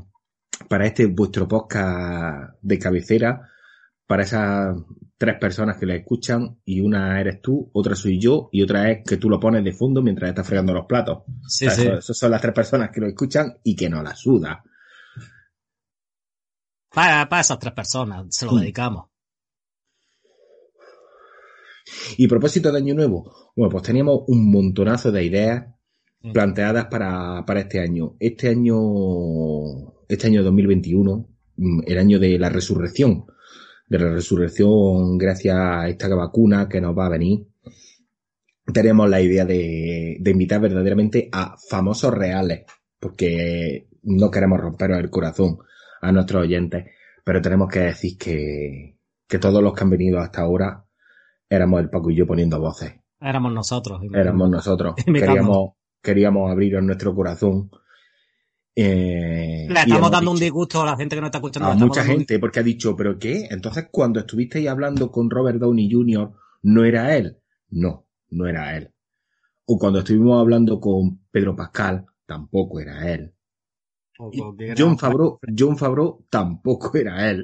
para este vuestro podcast de cabecera, para esas tres personas que le escuchan y una eres tú, otra soy yo y otra es que tú lo pones de fondo mientras estás fregando los platos. Sí, O sea, sí. eso- Esas son las tres personas que lo escuchan y que no la suda. Para, para esas tres personas se lo Mm. dedicamos. Y propósito de año nuevo. Bueno, pues teníamos un montonazo de ideas Mm. planteadas para, para este año. Este año, este año 2021, mm, el año de la resurrección. De la resurrección gracias a esta vacuna que nos va a venir. Tenemos la idea de, de invitar verdaderamente a famosos reales. Porque no queremos romperos el corazón a nuestros oyentes. Pero tenemos que decir que, que todos los que han venido hasta ahora éramos el Paco y yo poniendo voces. Éramos nosotros. Éramos nosotros. Queríamos, queríamos abrir nuestro corazón. Eh, Le estamos dando un disgusto a la gente que no está escuchando. a mucha un- gente porque ha dicho, ¿pero qué? Entonces, cuando estuvisteis hablando con Robert Downey Jr., ¿no era él? No, no era él. O cuando estuvimos hablando con Pedro Pascal, tampoco era él. John Favreau, John Favreau tampoco era él.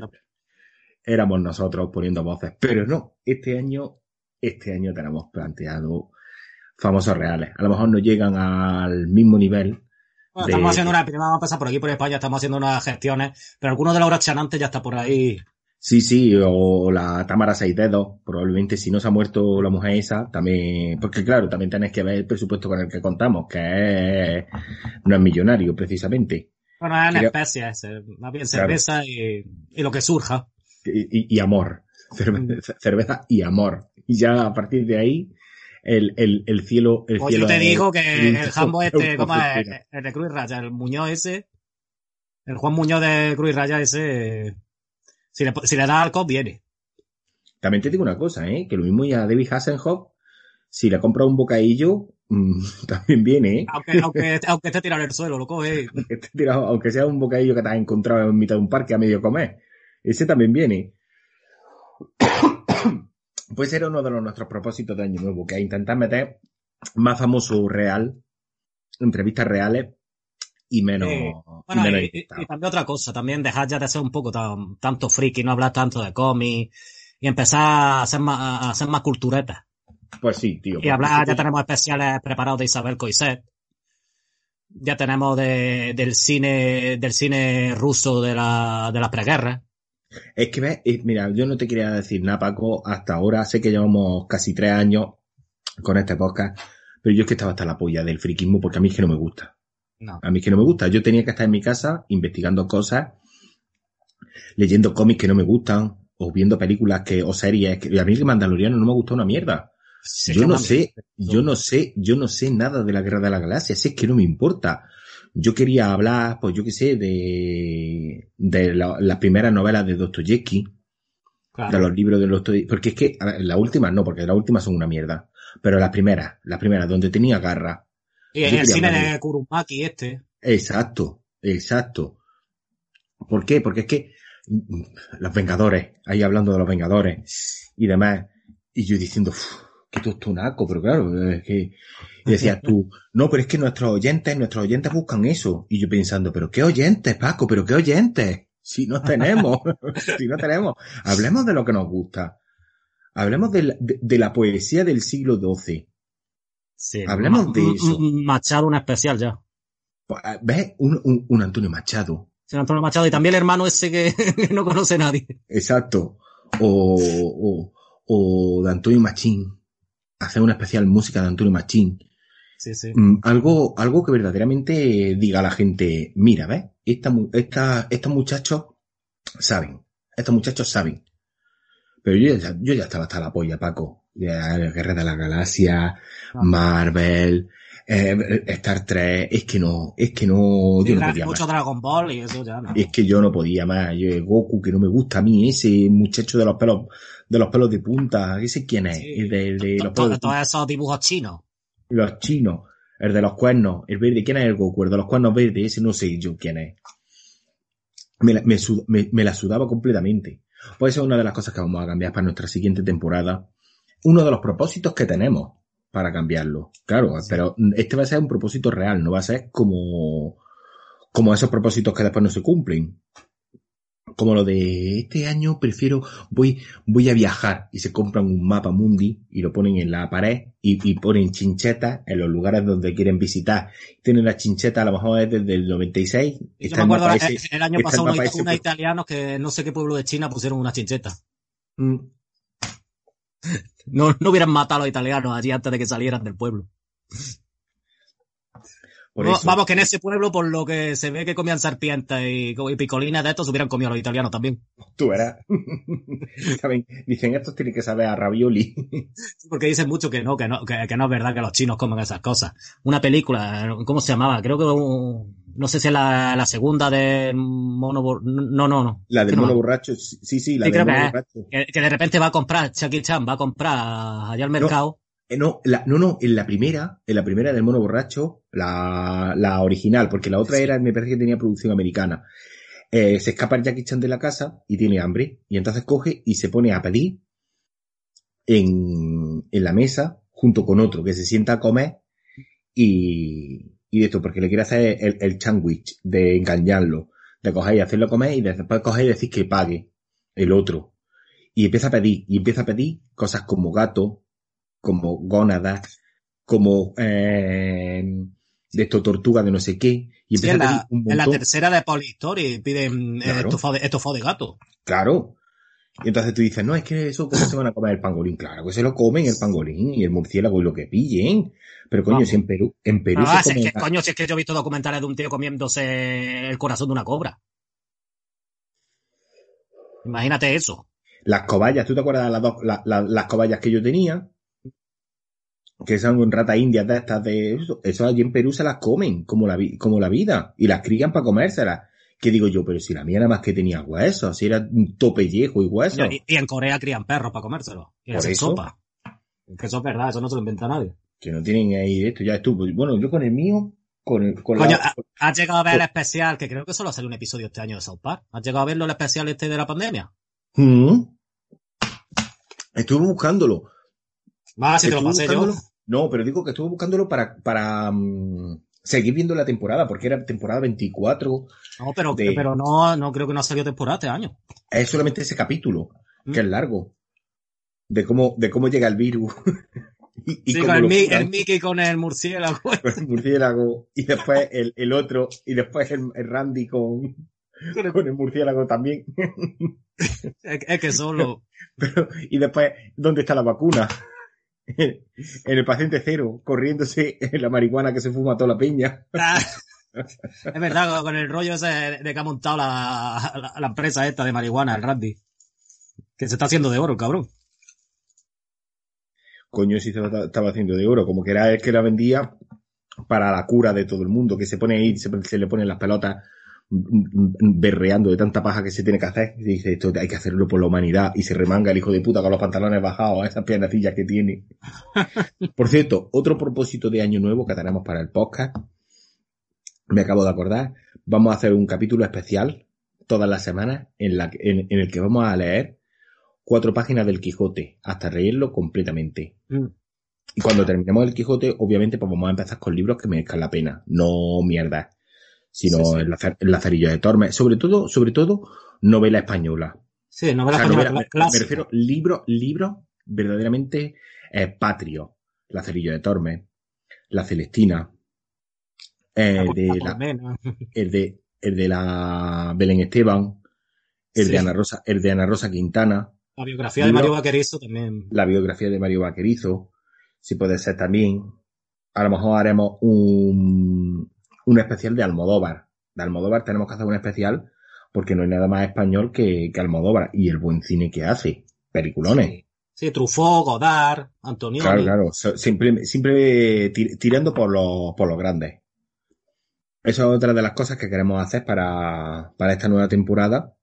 Éramos nosotros poniendo voces. Pero no, este año, este año tenemos planteado famosos reales. A lo mejor no llegan al mismo nivel. Bueno, de- estamos haciendo una, primero vamos a pasar por aquí, por España, estamos haciendo unas gestiones, pero alguno de los chanantes ya está por ahí. Sí, sí, o la Tamara Seis Dedos, probablemente si no se ha muerto la mujer esa, también, porque claro, también tenés que ver el presupuesto con el que contamos, que es, no es millonario precisamente. Bueno, es especies, eh, más bien Claro. cerveza y, y lo que surja. Y, y- y amor. Cerve- cerveza y amor. Y ya a partir de ahí, el, el, el cielo, el Pues cielo yo te digo que el jambo este, como es, el de Cruz Raya, el Muñoz ese, el Juan Muñoz de Cruz Raya ese, si le, si le da alcohol, viene. También te digo una cosa, ¿eh? Que lo mismo ya David Hasselhoff, si le compra un bocadillo, mm, también viene, ¿eh? Aunque, aunque, aunque esté tirado en el suelo, lo coge. Que te tirado- aunque sea un bocadillo que te has encontrado en mitad de un parque a medio comer. Ese también viene. Pues era uno de los nuestros propósitos de Año Nuevo, que es intentar meter más famoso real, entrevistas reales y menos, y Bueno, menos y, también otra cosa, también dejar ya de ser un poco tan, tanto friki, no hablar tanto de cómics y empezar a ser más, a ser más culturetas. Pues sí, tío. Y porque hablar, ya tenemos especiales preparados de Isabel Coiset. Ya tenemos de, del cine, del cine ruso de la, de la preguerra. Es que eh, mira, yo no te quería decir nada, Paco, hasta ahora sé que llevamos casi tres años con este podcast, pero yo es que estaba hasta la polla del friquismo porque a mí es que no me gusta. No. A mí es que no me gusta. Yo tenía que estar en mi casa investigando cosas, leyendo cómics que no me gustan, o viendo películas que, o series que, a mí el Mandaloriano no me gustó una mierda. Sí, yo no sé, yo no sé, yo no sé nada de la Guerra de la Galaxia, si es que no me importa. Yo quería hablar, pues yo qué sé, de, de la- las primeras novelas de Dostoyevsky, claro. de los libros de los porque es que las últimas no, porque las últimas son una mierda. Pero las primeras, las primeras donde tenía garra. Y yo el cine de- Kurumaki este. Exacto, exacto. ¿Por qué? Porque es que los Vengadores, ahí hablando de los Vengadores y demás, y yo diciendo, "Uf, qué tostonaco, pero claro, es que y decías tú, no, pero es que nuestros oyentes, nuestros oyentes buscan eso. Y yo pensando, pero qué oyentes, Paco, pero qué oyentes. Si no tenemos, si no tenemos. Hablemos de lo que nos gusta. Hablemos de la, de- de la poesía del siglo XII. Sí. Hablemos Ma- de eso. Machado, una especial ya. Pues, ¿Ves? Un, un, un Antonio Machado. Sí, Antonio Machado y también el hermano ese que no conoce nadie. Exacto. O, o, o de Antonio Machín. Hacer una especial música de Antonio Machín. Sí, sí. Mm, algo, algo que verdaderamente diga a la gente, mira, ¿ves? Esta, esta, estos muchachos saben. Estos muchachos saben. Pero yo ya, yo ya estaba hasta la polla, Paco. Ya, Guerra de la Galaxia, Marvel, eh, Star Trek, es que no, es que no, yo no podía mucho más. Dragon Ball y eso ya no. Es que yo no podía más. Yo, Goku, que no me gusta a mí, ese muchacho de los pelos, de los pelos de punta, ese quién es, Sí. el de, de los pelos de Todos esos dibujos chinos. Los chinos, el de los cuernos, el verde, ¿quién es el Goku? El de los cuernos verdes, ese no sé yo quién es. Me la, me, sud- me- me la sudaba completamente. Pues esa es una de las cosas que vamos a cambiar para nuestra siguiente temporada. Uno de los propósitos que tenemos para cambiarlo. Claro, pero este va a ser un propósito real, no va a ser como, como esos propósitos que después no se cumplen. Como lo de este año prefiero, voy, voy a viajar y se compran un mapa mundi y lo ponen en la pared y, y ponen chinchetas en los lugares donde quieren visitar. Tienen la chincheta a lo mejor es desde el 96. Yo está me el acuerdo mapa eh, ese- el año pasado el unos, mapa ese unos por- italianos que no sé qué pueblo de China pusieron una chincheta. Mm, No, no hubieran matado a los italianos allí antes de que salieran del pueblo. No, vamos, que en ese pueblo, por lo que se ve que comían serpientes y, y picolinas de estos, hubieran comido a los italianos también. Tú verás. Saben, Dicen, estos tienen que saber a ravioli. Porque dicen mucho que no, que no, que, que no es verdad que los chinos comen esas cosas. Una película, ¿cómo se llamaba? Creo que, no sé si es la, la segunda de Mono, no, no, no. La del no. mono borracho, sí, sí, la Sí, del que mono es. borracho. Que, que de repente va a comprar, Chucky Chan va a comprar allá al mercado. Eh, no, la, no, no, en la primera, en la primera del mono borracho, la, la original, porque la otra Sí. era, me parece que tenía producción americana. Eh, se escapa el Jackie Chan de la casa y tiene hambre. Y entonces coge y se pone a pedir en, en la mesa junto con otro que se sienta a comer y, y de esto, porque le quiere hacer el, el sandwich de engañarlo, de coger y hacerlo comer y después coger y decir que pague el otro. Y empieza a pedir, y empieza a pedir cosas como gato, como gónadas, como eh, de esto tortuga de no sé qué, y Sí, en la, un en la montón. tercera de Polystory piden eh, Claro. estofado, de, estofado de gato. Claro. Y entonces tú dices, no, es que eso, ¿cómo se van a comer el pangolín? Claro que se lo comen el pangolín y el murciélago y lo que pillen. Pero coño, Vamos. si en Perú, en Perú Ah, se si es que, coño, si es que yo he visto documentales de un tío comiéndose el corazón de una cobra. Imagínate eso. las cobayas, ¿tú te acuerdas de las dos, la- las cobayas que yo tenía? Que son ratas indias de estas de eso, eso allí en Perú se las comen como la, vi- como la vida y las crían para comérselas. ¿Qué digo yo? Pero si la mía nada más que tenía huesos, si era un topellejo y huesos. Y, y en Corea crían perros para comérselo. Y hacen sopa. Que eso es verdad, eso no se lo inventa nadie. Que no tienen ahí esto, ya estuvo. Bueno, yo con el mío, con el, con Coño, la, ¿ha- ¿has llegado a ver el especial? Que creo que solo salió un episodio este año de South Park. ¿Has llegado a verlo el especial este de la pandemia? Mm. Estuve buscándolo. Va, si te lo pasé yo. No, pero digo que estuve buscándolo para, para mm, seguir viendo la temporada, porque era temporada 24. No, pero, de- pero no, no creo que no ha salido temporada este año. Es solamente ese capítulo, Mm. que es largo. De cómo, de cómo llega el virus. y, y Sí, con el, Mi- Mickey con el murciélago. con el murciélago. Y después el, el otro. Y después el, el Randy con, con el murciélago también. es, es que solo. Pero, y después, ¿dónde está la vacuna? en el paciente cero, corriéndose en la marihuana que se fuma toda la peña. es verdad, con el rollo ese de que ha montado la, la, la empresa esta de marihuana, el Randy. Que se está haciendo de oro, el cabrón. Coño, si se estaba haciendo de oro, como que era el que la vendía para la cura de todo el mundo, que se pone ahí, se, se le ponen las pelotas berreando de tanta paja que se tiene que hacer. Y dice, esto hay que hacerlo por la humanidad. Y se remanga el hijo de puta con los pantalones bajados, esas piernacillas que tiene. Por cierto, otro propósito de año nuevo que tenemos para el podcast, me acabo de acordar, vamos a hacer un capítulo especial todas las semanas en, la, en el que vamos a leer cuatro páginas del Quijote hasta reírlo completamente. Mm. Y cuando terminemos el Quijote, obviamente, pues vamos a empezar con libros que merezcan la pena, no mierda, sino Sí, sí. El, Laza- el Lazarillo de Tormes, sobre todo, sobre todo, novela española. Sí, novela O sea, española novela- me, clásica. me refiero libros, libros verdaderamente eh, patrios. Lazarillo de Tormes, La Celestina, eh, La de Puerta la, Colmena. el de el de la Belén Esteban, el Sí. de Ana Rosa, el de Ana Rosa Quintana, La biografía de Mario Vaquerizo también. la biografía de Mario Vaquerizo, si puede ser también. A lo mejor haremos un, un especial de Almodóvar. De Almodóvar tenemos que hacer un especial porque no hay nada más español que, que Almodóvar y el buen cine que hace. Peliculones. Sí. Sí, Truffaut, Godard, Antonio. Claro, claro. Siempre, siempre tir- tirando por los, por los grandes. Eso es otra de las cosas que queremos hacer para, para esta nueva temporada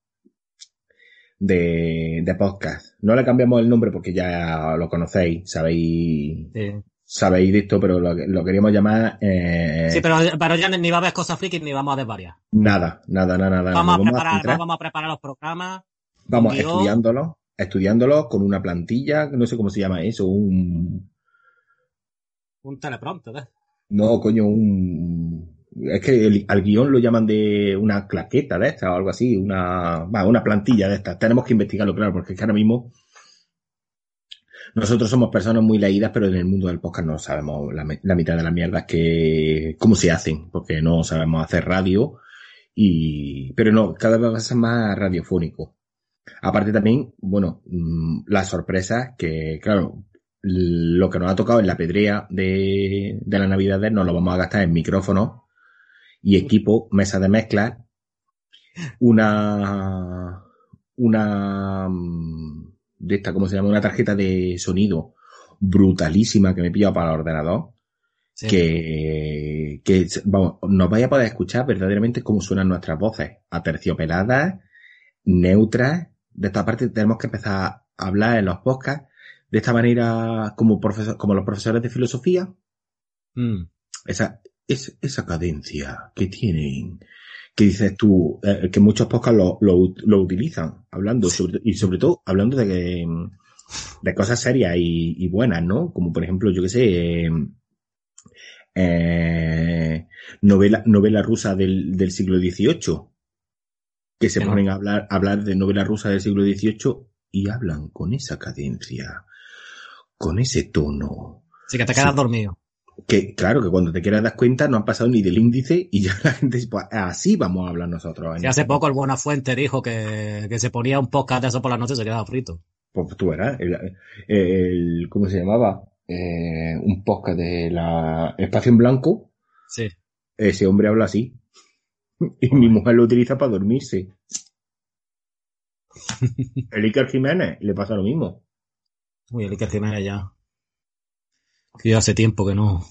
de, de podcast. No le cambiamos el nombre porque ya lo conocéis, sabéis, Sí, sabéis de esto, pero lo, lo queríamos llamar eh, Sí, pero, pero ya ni va a haber cosas frikis ni vamos a desvariar. nada, nada, nada, nada. Vamos a, Nos preparar, vamos a preparar los programas. vamos estudiándolos, estudiándolos con una plantilla, no sé cómo se llama eso, un, Un teleprompter, ¿eh? No, coño, un... Es que el- al guion lo llaman de una claqueta de esta o algo así, una, va, una plantilla de estas. Tenemos que investigarlo, claro, porque es que ahora mismo nosotros somos personas muy leídas, pero en el mundo del podcast no sabemos la, mitad de las mierdas que, cómo se hacen, porque no sabemos hacer radio y, pero no, cada vez va a ser más radiofónico. Aparte también, bueno, mm, las sorpresas que, claro, lo que nos ha tocado en la pedrea de, de la Navidad nos lo vamos a gastar en micrófonos y equipo, mesa de mezcla, una, una, mm, de esta, ¿cómo se llama? Una tarjeta de sonido brutalísima que me he pillado para el ordenador, Sí. que, que, vamos, nos vaya a poder escuchar verdaderamente cómo suenan nuestras voces, aterciopeladas, neutras. De esta parte tenemos que empezar a hablar en los podcasts de esta manera como profesor, como los profesores de filosofía, Mm. esa, es, esa cadencia que tienen, que dices tú, eh, que muchos podcasts lo, lo, lo utilizan, hablando, sobre- y sobre todo hablando de, que, de cosas serias y, y buenas, ¿no? Como por ejemplo, yo que sé, eh, eh, novela, novela rusa del, del siglo XVIII, que se ponen a hablar, a hablar de novela rusa del siglo XVIII y hablan con esa cadencia, con ese tono. Así que te quedas Sí. dormido. Que claro, que cuando te quieras dar cuenta no han pasado ni del índice y ya la gente dice, pues así vamos a hablar nosotros. Y hace poco el Buenafuente dijo que, que se ponía un podcast de eso por la noche y se quedaba frito. Pues tú verás, el, el- ¿cómo se llamaba? Eh, un podcast de la Espacio en Blanco. Sí. Ese hombre habla así. Y mi mujer lo utiliza para dormirse. El Iker Jiménez le pasa lo mismo. Uy, el Iker Jiménez ya. Que hace tiempo que no.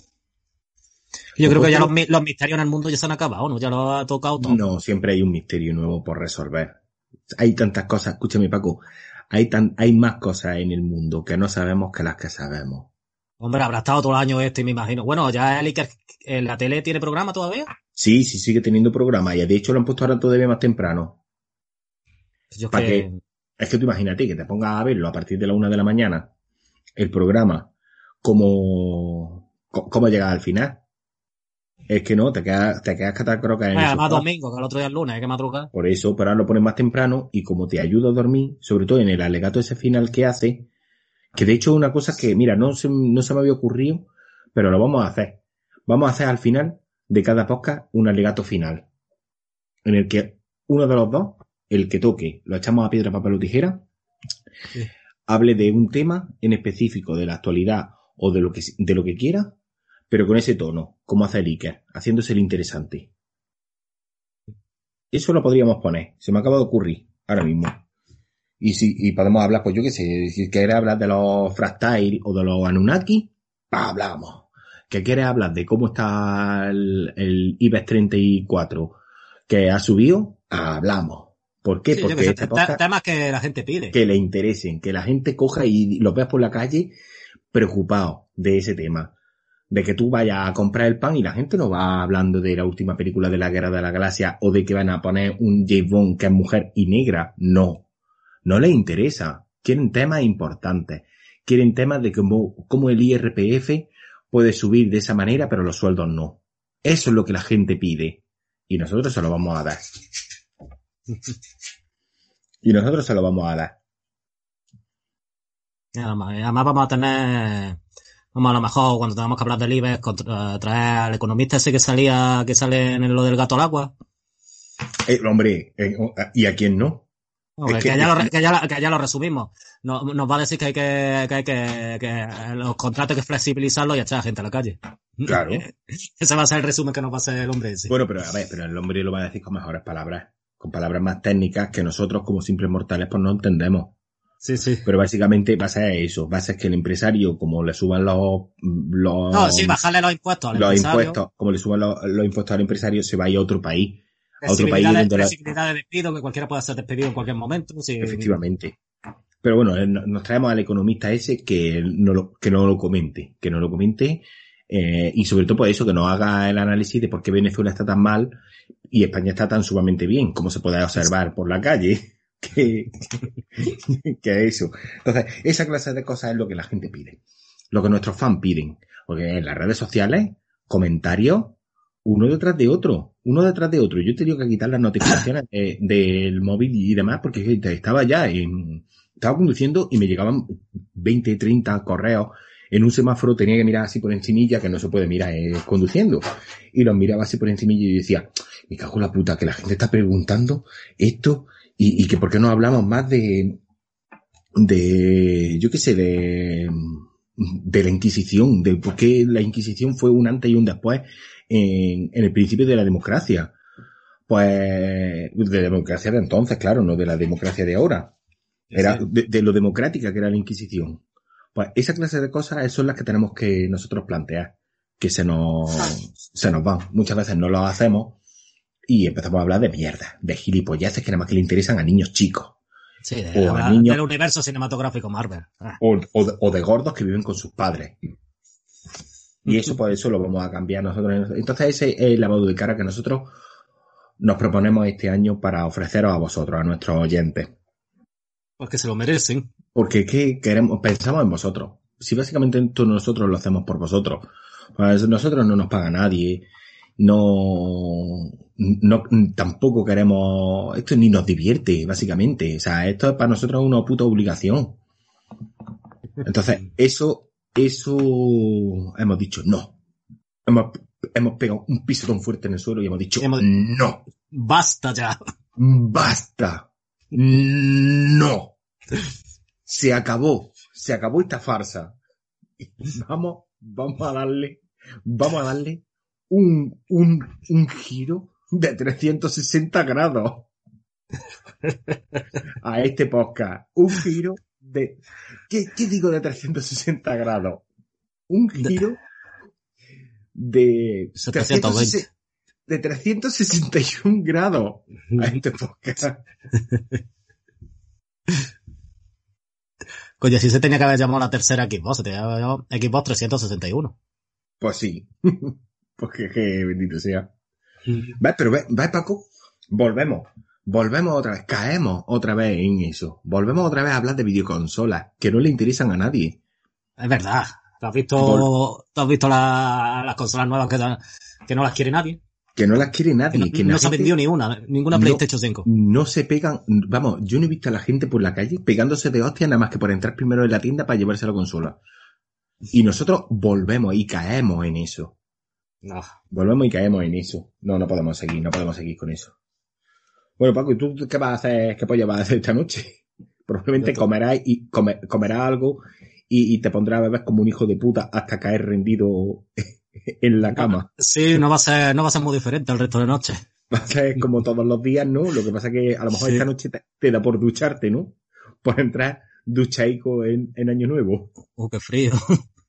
Yo creo que ya los, mi- los misterios en el mundo ya se han acabado, ¿no? Ya lo ha tocado todo. No, siempre hay un misterio nuevo por resolver. Hay tantas cosas, escúchame Paco, hay tan, hay más cosas en el mundo que no sabemos que las que sabemos. Hombre, habrá estado todo el año este, me imagino. Bueno, ya el Iker en la tele tiene programa todavía. Sí, sí, sigue teniendo programa y de hecho lo han puesto ahora todavía más temprano. Yo es ¿Para que-? Es que tú imagínate que te pongas a verlo a partir de la una de la mañana, el programa, como, co- cómo llegas al final. Es que no, te quedas, te quedas catacroca en Ay, el además sofá. domingo, que el otro día es lunes, hay que madrugar. Por eso, pero ahora lo pones más temprano y como te ayuda a dormir, sobre todo en el alegato ese final que hace, que de hecho es una cosa que, mira, no se, no se me había ocurrido, pero lo vamos a hacer. Vamos a hacer al final de cada podcast un alegato final, en el que uno de los dos, el que toque, lo echamos a piedra, papel o tijera, Sí. hable de un tema en específico, de la actualidad o de lo que, de lo que quiera, pero con ese tono, como hace el Iker, haciéndose el interesante. Eso lo podríamos poner. Se me acaba de ocurrir ahora mismo. Y si y podemos hablar, pues yo qué sé, si quieres hablar de los fractales o de los Anunnaki, hablamos. Que quieres hablar de cómo está el, el IBEX 34 que ha subido, hablamos. ¿Por qué? Sí, Porque que sé, podcast temas que la gente pide. que le interesen, que la gente coja y los veas por la calle preocupado de ese tema. De que tú vayas a comprar el pan y la gente no va hablando de la última película de la Guerra de la Galaxia o de que van a poner un James Bond que es mujer y negra. No. No les interesa. Quieren temas importantes. Quieren temas de cómo, cómo el IRPF puede subir de esa manera, pero los sueldos no. Eso es lo que la gente pide. Y nosotros se lo vamos a dar. Y nosotros se lo vamos a dar. Nada más. Y Además vamos a tener, vamos a lo mejor cuando tengamos que hablar del IBEX, contra- traer al economista ese que salía, que sale en lo del gato al agua. Eh, hombre, eh, ¿y a quién no? Hombre, Es que, que- ya lo, que, ya, lo- que ya lo resumimos. No- nos va a decir que hay que, que hay que, que los contratos hay que flexibilizarlos y echar a gente a la calle. Claro. Ese va a ser el resumen que nos va a hacer el hombre ese. Bueno, pero a ver, pero el hombre lo va a decir con mejores palabras, con palabras más técnicas que nosotros como simples mortales pues no entendemos. Sí, sí. Pero básicamente va a ser eso. Va a ser que el empresario, como le suban los, los, No, sí, bajarle los impuestos al los empresario. impuestos, como le suban los, los impuestos al empresario, se va a ir a otro país. a otro país de- donde la- flexibilidad de despido, que cualquiera pueda ser despedido en cualquier momento. sí. Efectivamente. Pero bueno, eh, no- nos traemos al economista ese que no lo, que no lo comente, que no lo comente, eh, y sobre todo por eso, que nos haga el análisis de por qué Venezuela está tan mal y España está tan sumamente bien, como se puede observar por la calle, que, que eso. Entonces, esa clase de cosas es lo que la gente pide, lo que nuestros fans piden, porque en las redes sociales, comentarios, uno detrás de otro, uno detrás de otro. Yo he tenido que quitar las notificaciones de- del móvil y demás porque estaba ya en, estaba conduciendo y me llegaban 20, 30 correos. En un semáforo tenía que mirar así por encimilla, que no se puede mirar eh, conduciendo. Y los miraba así por encimilla y decía, me cago en la puta, que la gente está preguntando esto y, y que por qué no hablamos más de, de, yo qué sé, de, de la Inquisición, de por qué la Inquisición fue un antes y un después en, en el principio de la democracia. Pues, de democracia de entonces, claro, no de la democracia de ahora. Era de, de lo democrática que era la Inquisición. Pues esa clase de cosas son las que tenemos que nosotros plantear, que se nos, se nos van. Muchas veces no lo hacemos y empezamos a hablar de mierda, de gilipolleces que nada más que le interesan a niños chicos. Sí, de- o a niños- del universo cinematográfico Marvel. Ah, o, o de, o de gordos que viven con sus padres. Y eso, por eso lo vamos a cambiar nosotros. Entonces, ese es el lavado de cara que nosotros nos proponemos este año para ofreceros a vosotros, a nuestros oyentes. Porque se lo merecen. Porque ¿qué queremos? Pensamos en vosotros. Si básicamente nosotros lo hacemos por vosotros. Pues nosotros no nos paga nadie. No, no, tampoco queremos, esto ni nos divierte, básicamente. O sea, esto es para nosotros una puta obligación. Entonces, eso, eso hemos dicho no. Hemos, hemos pegado un pisotón fuerte en el suelo y hemos dicho Hemos- no. Basta ya. Basta. No. Se acabó. Se acabó esta farsa. Vamos, vamos a darle, vamos a darle un, un, un giro de 360 grados a este podcast. Un giro de, ¿qué, qué digo de 360 grados? Un giro de 720. 360 de 361 grados a este podcast. Coño, si se tenía que haber llamado la tercera Xbox, se tenía que haber llamado Xbox 361. Pues sí. Porque que bendito sea. ¿Ves? Pero ves, ¿ves, Paco? Volvemos. Volvemos otra vez. Caemos otra vez en eso. Volvemos otra vez a hablar de videoconsolas que no le interesan a nadie. Es verdad. ¿Tú has visto, Vol- ¿tú has visto la- las consolas nuevas que, no las quiere nadie? Que no las quiere Que nadie. no, que no la se ha vendido ni una, ninguna No. PlayStation 5. no se pegan. Vamos, yo no he visto a la gente por la calle pegándose de hostia nada más que por entrar primero en la tienda para llevarse la consola. Y nosotros volvemos y caemos en eso. No. Volvemos y caemos en eso. No, no podemos seguir, no podemos seguir con eso. Bueno, Paco, ¿y tú qué vas a hacer, qué pollo vas a hacer esta noche? Probablemente comerás y come- comerás algo y, y te pondrás a beber como un hijo de puta hasta caer rendido en la cama. Sí, no va a ser, no va a ser muy diferente el resto de noche. Va a ser como todos los días, ¿no? Lo que pasa que a lo mejor Sí. esta noche te, te da por ducharte, ¿no? Por entrar duchaico en, en Año Nuevo. Oh, qué frío.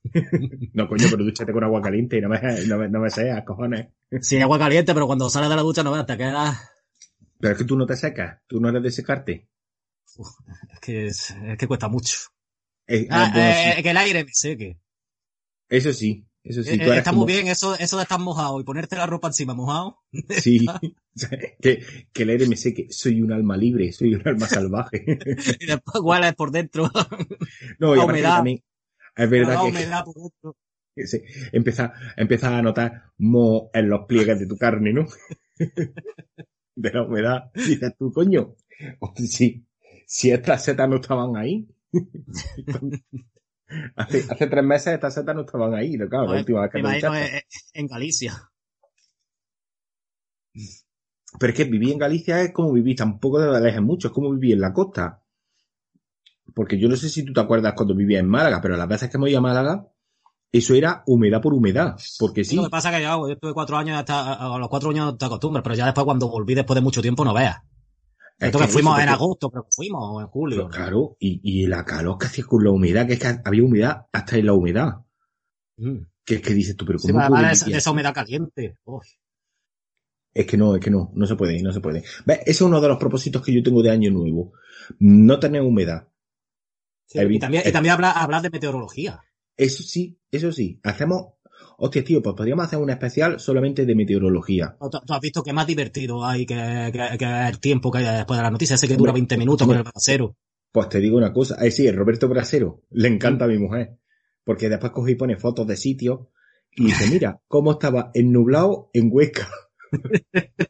No, coño, pero dúchate con agua caliente y no me, no me, no me seas, cojones. Sí, agua caliente, pero cuando sales de la ducha no veas, te quedas... Pero es que tú no te secas, tú no eres de secarte. Es que, es, es que cuesta mucho. Eh, Ah, bueno, eh, sí. que el aire me seque. Eso sí, eso sí. Eh, eh, está como- muy bien eso, eso de estar mojado y ponerte la ropa encima mojado. Sí, que, que el aire me seque. Soy un alma libre, soy un alma salvaje. y después hueles por dentro. No, y aparte también es verdad que, por sí, empieza, empieza a notar mo en los pliegues de tu carne, ¿no? De la humedad. Dices tú, coño, sí, si estas setas no estaban ahí. hace, hace tres meses estas setas no estaban ahí, ¿no? claro, la última vez que Me eh, en Galicia. Pero es que vivir en Galicia es como vivir, tampoco te alejes mucho, es como vivir en la costa. Porque yo no sé si tú te acuerdas cuando vivía en Málaga, pero las veces que hemos ido a Málaga, eso era humedad por humedad. Porque sí, Lo que pasa es que yo, yo estuve cuatro años, hasta, a los cuatro años te acostumbras, pero ya después cuando volví después de mucho tiempo no veas. Es Esto que que fuimos eso, en agosto, creo que fuimos, o en julio. Pero claro, y, y la calor que hacía con la humedad, que es que había humedad hasta en la humedad. Mm. Que es que dices tú, pero Sí, ¿cómo para puede dar esa, esa humedad caliente. Uy. Es que no, es que no, no se puede, no se puede. ¿Ves? Ese es uno de los propósitos que yo tengo de año nuevo. No tener humedad. Sí, y también, y también hablar, hablar de meteorología. Eso sí, eso sí. Hacemos, hostia, tío, pues podríamos hacer un especial solamente de meteorología. ¿Tú, has visto que más divertido hay que, que- que el tiempo que hay después de la noticia? Ese que dura 20 minutos con el brasero. Pues te digo una cosa, eh, sí, el Roberto Brasero, le encanta a mi mujer. Porque después coge y pone fotos de sitios y dice, mira, cómo estaba ennublado en Huesca.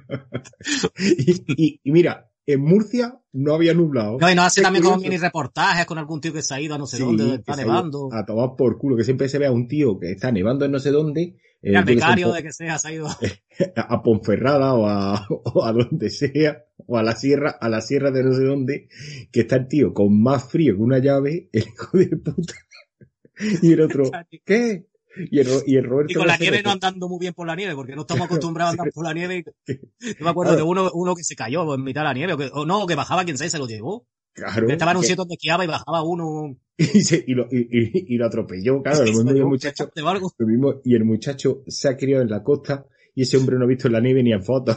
y, y- y mira, en Murcia no había nublado. No, y nos hace también como curioso. mini reportajes con algún tío que se ha ido a no sé Sí, dónde, está nevando. A tomar por culo, que siempre se ve a un tío que está nevando en no sé dónde. eh, el becario de que sea se ha ido. a Ponferrada o a, o a donde sea, o a la sierra, a la sierra de no sé dónde, que está el tío con más frío que una llave, el hijo de puta. Y el otro, ¿qué? Y el, y el Roberto Y con la nieve no andando muy bien por la nieve, porque no estamos acostumbrados a andar por la nieve. Yo me acuerdo de uno, uno que se cayó en mitad de la nieve, o, que, o no, que bajaba quien sea se lo llevó. Claro. Estaba en un sitio donde esquiaba y bajaba uno. y, se- y lo, y, lo atropelló, claro. Sí, se y el muchacho, lo mismo, y el muchacho se ha criado en la costa y ese hombre no ha visto en la nieve ni en fotos.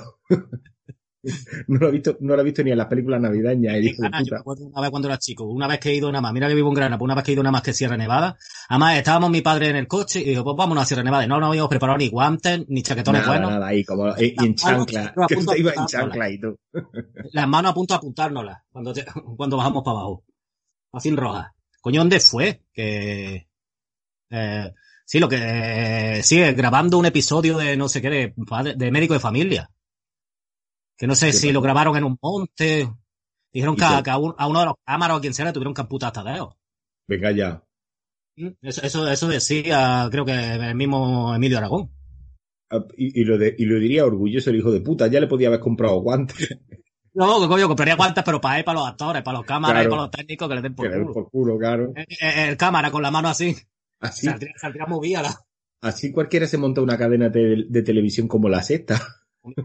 no lo ha visto, no lo ha visto ni en las películas navideñas, hijo de Ah, yo me puta. acuerdo una vez cuando era chico, una vez que he ido nada más, mira que vivo en Granada, pues una vez que he ido nada más que Sierra Nevada, además estábamos mi padre en el coche y dijo, pues vámonos a Sierra Nevada, y no nos habíamos preparado ni guantes, ni chaquetones Nada, buenos, nada, ahí como, y, en chancla, que iba en chancla y todo. las manos a punto de apuntárnoslas, cuando, te- cuando bajamos para abajo, así en roja. Coño, ¿dónde fue? Que, eh, sí, lo que, eh, sigue grabando un episodio de no sé qué, de, padre- de médico de familia. Que no sé ¿Qué si lo grabaron en un monte. Dijeron ¿Y que, a, qué? que a, un- a uno de los cámaras o a quien sea le tuvieron que amputar hasta dedos. Venga ya. Mm, Eso, eso, eso decía, creo que el mismo Emilio Aragón. Ah, Y, y lo de, y lo diría orgulloso el hijo de puta, ya le podía haber comprado guantes. No, coño, compraría guantes, pero para él, para los actores, para los cámaras Claro. y para los técnicos que le den Que por den culo. por culo, claro. Eh, eh, El, cámara con la mano así, Así, saldría, saldría movida. Así cualquiera se monta una cadena de, de televisión como la sexta.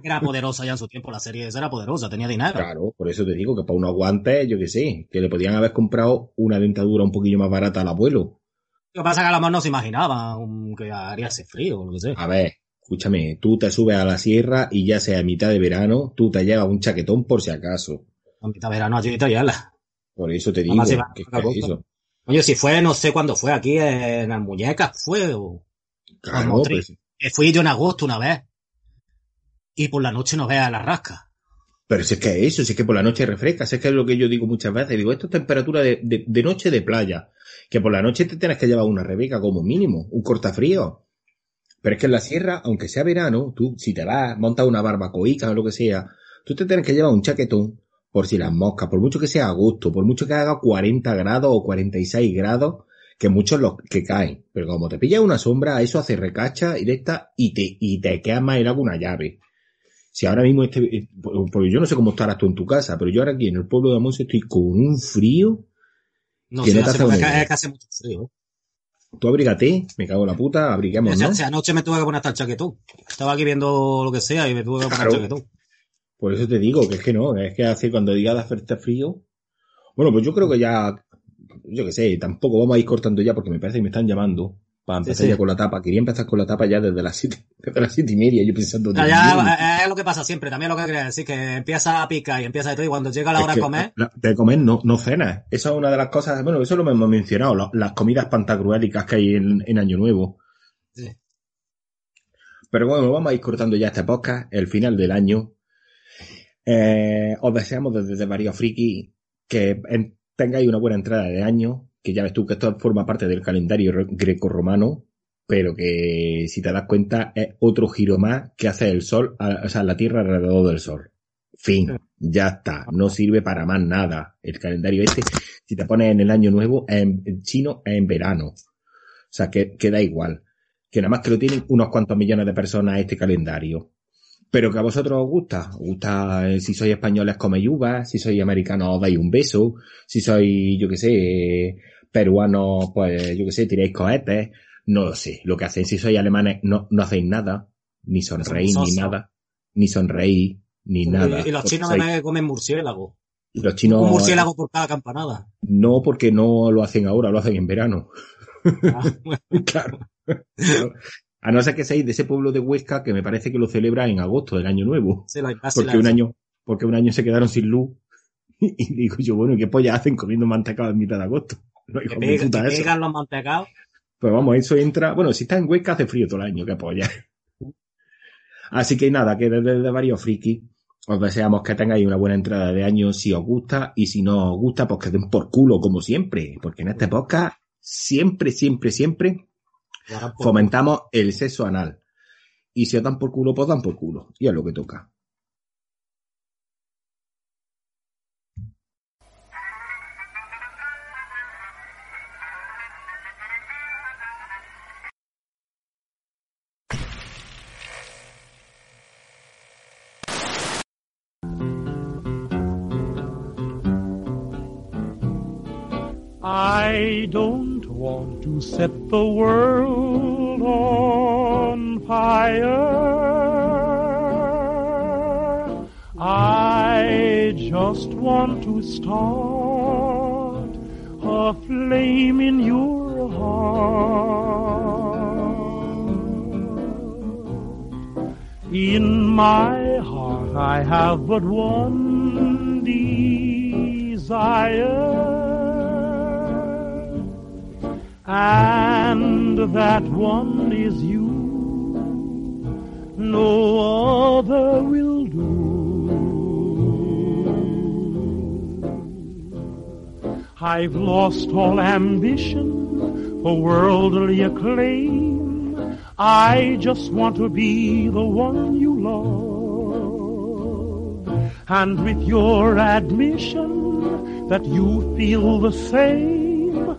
Era poderosa ya en su tiempo, la serie esa era poderosa, tenía dinero. Claro, por eso te digo que para unos guantes, yo que sé, que le podían haber comprado una dentadura un poquillo más barata al abuelo. Lo que pasa es que a lo mejor no se imaginaba que haría ese frío o lo que sea. A ver, escúchame, tú te subes a la sierra y ya sea a mitad de verano, tú te llevas un chaquetón por si acaso. A mitad de verano allí y la. Por eso te digo que, costa. eso. Oye, si fue, no sé cuándo fue, aquí en Almuñecas fue, o Claro, Motriz. pues, fui yo en agosto una vez. Y por la noche no veas la rasca. pero si es que es eso, si es que por la noche refresca, si es que es lo que yo digo muchas veces, digo, esto es temperatura de, de, noche de playa, que por la noche te tienes que llevar una rebeca como mínimo, un cortafrío. Pero es que en la sierra, aunque sea verano, tú, si te vas, montas una barbacoica o lo que sea, tú te tienes que llevar un chaquetón por si las moscas, por mucho que sea agosto, por mucho que haga 40 grados o 46 grados, que muchos los que caen. Pero como te pillas una sombra, eso hace recacha directa y te, y te quedas más helado una llave. Si ahora mismo este, eh, porque yo no sé cómo estarás tú en tu casa, pero yo ahora aquí en el pueblo de Amos estoy con un frío. No Que no te hace, hace mucho frío. ¿eh? Tú abrígate, me cago en la puta, abriguemos, ¿no? anoche me tuve que poner hasta el chaquetón. Estaba aquí viendo lo que sea y me tuve que poner Claro. el chaquetón. Por eso te digo que es que no, es que hace cuando diga de hacerte frío. Bueno, pues yo creo que ya, yo qué sé, tampoco vamos a ir cortando ya porque me parece que me están llamando para empezar sí. ya con la tapa. Quería empezar con la tapa ya desde las siete, desde las siete y media, yo pensando. Mío, ya, eh, es lo que pasa siempre. También lo que quería decir, que empieza a picar y empieza de todo y cuando llega la es hora que de comer, De comer no, no cenas. Esa es una de las cosas, bueno, eso lo hemos mencionado, la- las comidas pantagruélicas que hay en, en Año Nuevo. Sí. Pero bueno, vamos a ir cortando ya este podcast, el final del año. Eh, os deseamos desde, desde Mario Friki que en- tengáis una buena entrada de año, que ya ves tú que esto forma parte del calendario re- grecorromano, pero que si te das cuenta es otro giro más que hace el sol, o sea, la Tierra alrededor del sol. Fin, ya está, no sirve para más nada. El calendario este, si te pones en el año nuevo, en, en chino es en verano. O sea, que, que da igual. Que nada más que lo tienen unos cuantos millones de personas este calendario. Pero que a vosotros os gusta. Os gusta, eh, si sois españoles coméis uvas, si sois americanos os dais un beso, si sois, yo que sé, eh, peruanos, pues, yo que sé, tiráis cohetes. No lo sé. Lo que hacéis, si sois alemanes, no, no hacéis nada. Ni sonreís, ni nada. Ni sonreís. ni nada. Y, y los chinos ven que comen murciélago. los chinos Un murciélago por cada campanada. no porque no lo hacen ahora, lo hacen en verano. Ah, bueno, claro. A no ser que seáis de ese pueblo de Huesca que me parece que lo celebra en agosto del año nuevo. sí, la- casi Porque la- un año, porque un año se quedaron sin luz. Y digo yo, bueno, ¿y qué polla hacen comiendo mantecado en mitad de agosto? No, que hijo de pegan, puta, que eso. pegan los mantecados. Pues vamos, eso entra. Bueno, si está en Huesca hace frío todo el año, qué polla. Así que nada, que desde de varios frikis os deseamos que tengáis una buena entrada de año si os gusta y si no os gusta, pues que den por culo como siempre. Porque en este podcast siempre, siempre, siempre fomentamos el sexo anal. Y si os dan por culo, pues dan por culo. Y es lo que toca. I don't want to set the world on fire. I just want to start a flame in your heart. In my heart I have but one desire. And that one is you. No other will do. I've lost all ambition for worldly acclaim. I just want to be the one you love. And with your admission that you feel the same,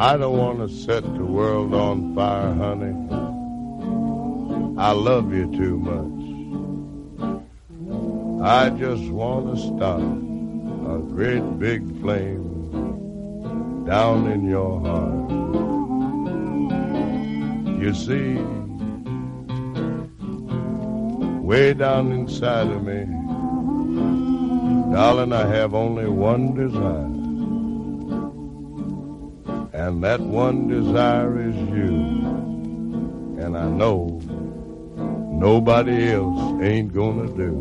I don't want to set the world on fire, honey. I love you too much. I just want to start a great big flame down in your heart. You see, way down inside of me, darling, I have only one desire. And that one desire is you. And I know nobody else ain't gonna do.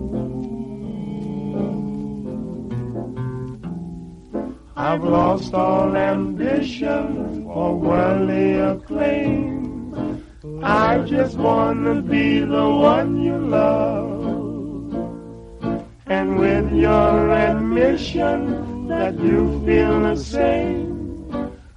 I've lost all ambition for worldly acclaim. I just wanna be the one you love. And with your admission that you feel the same,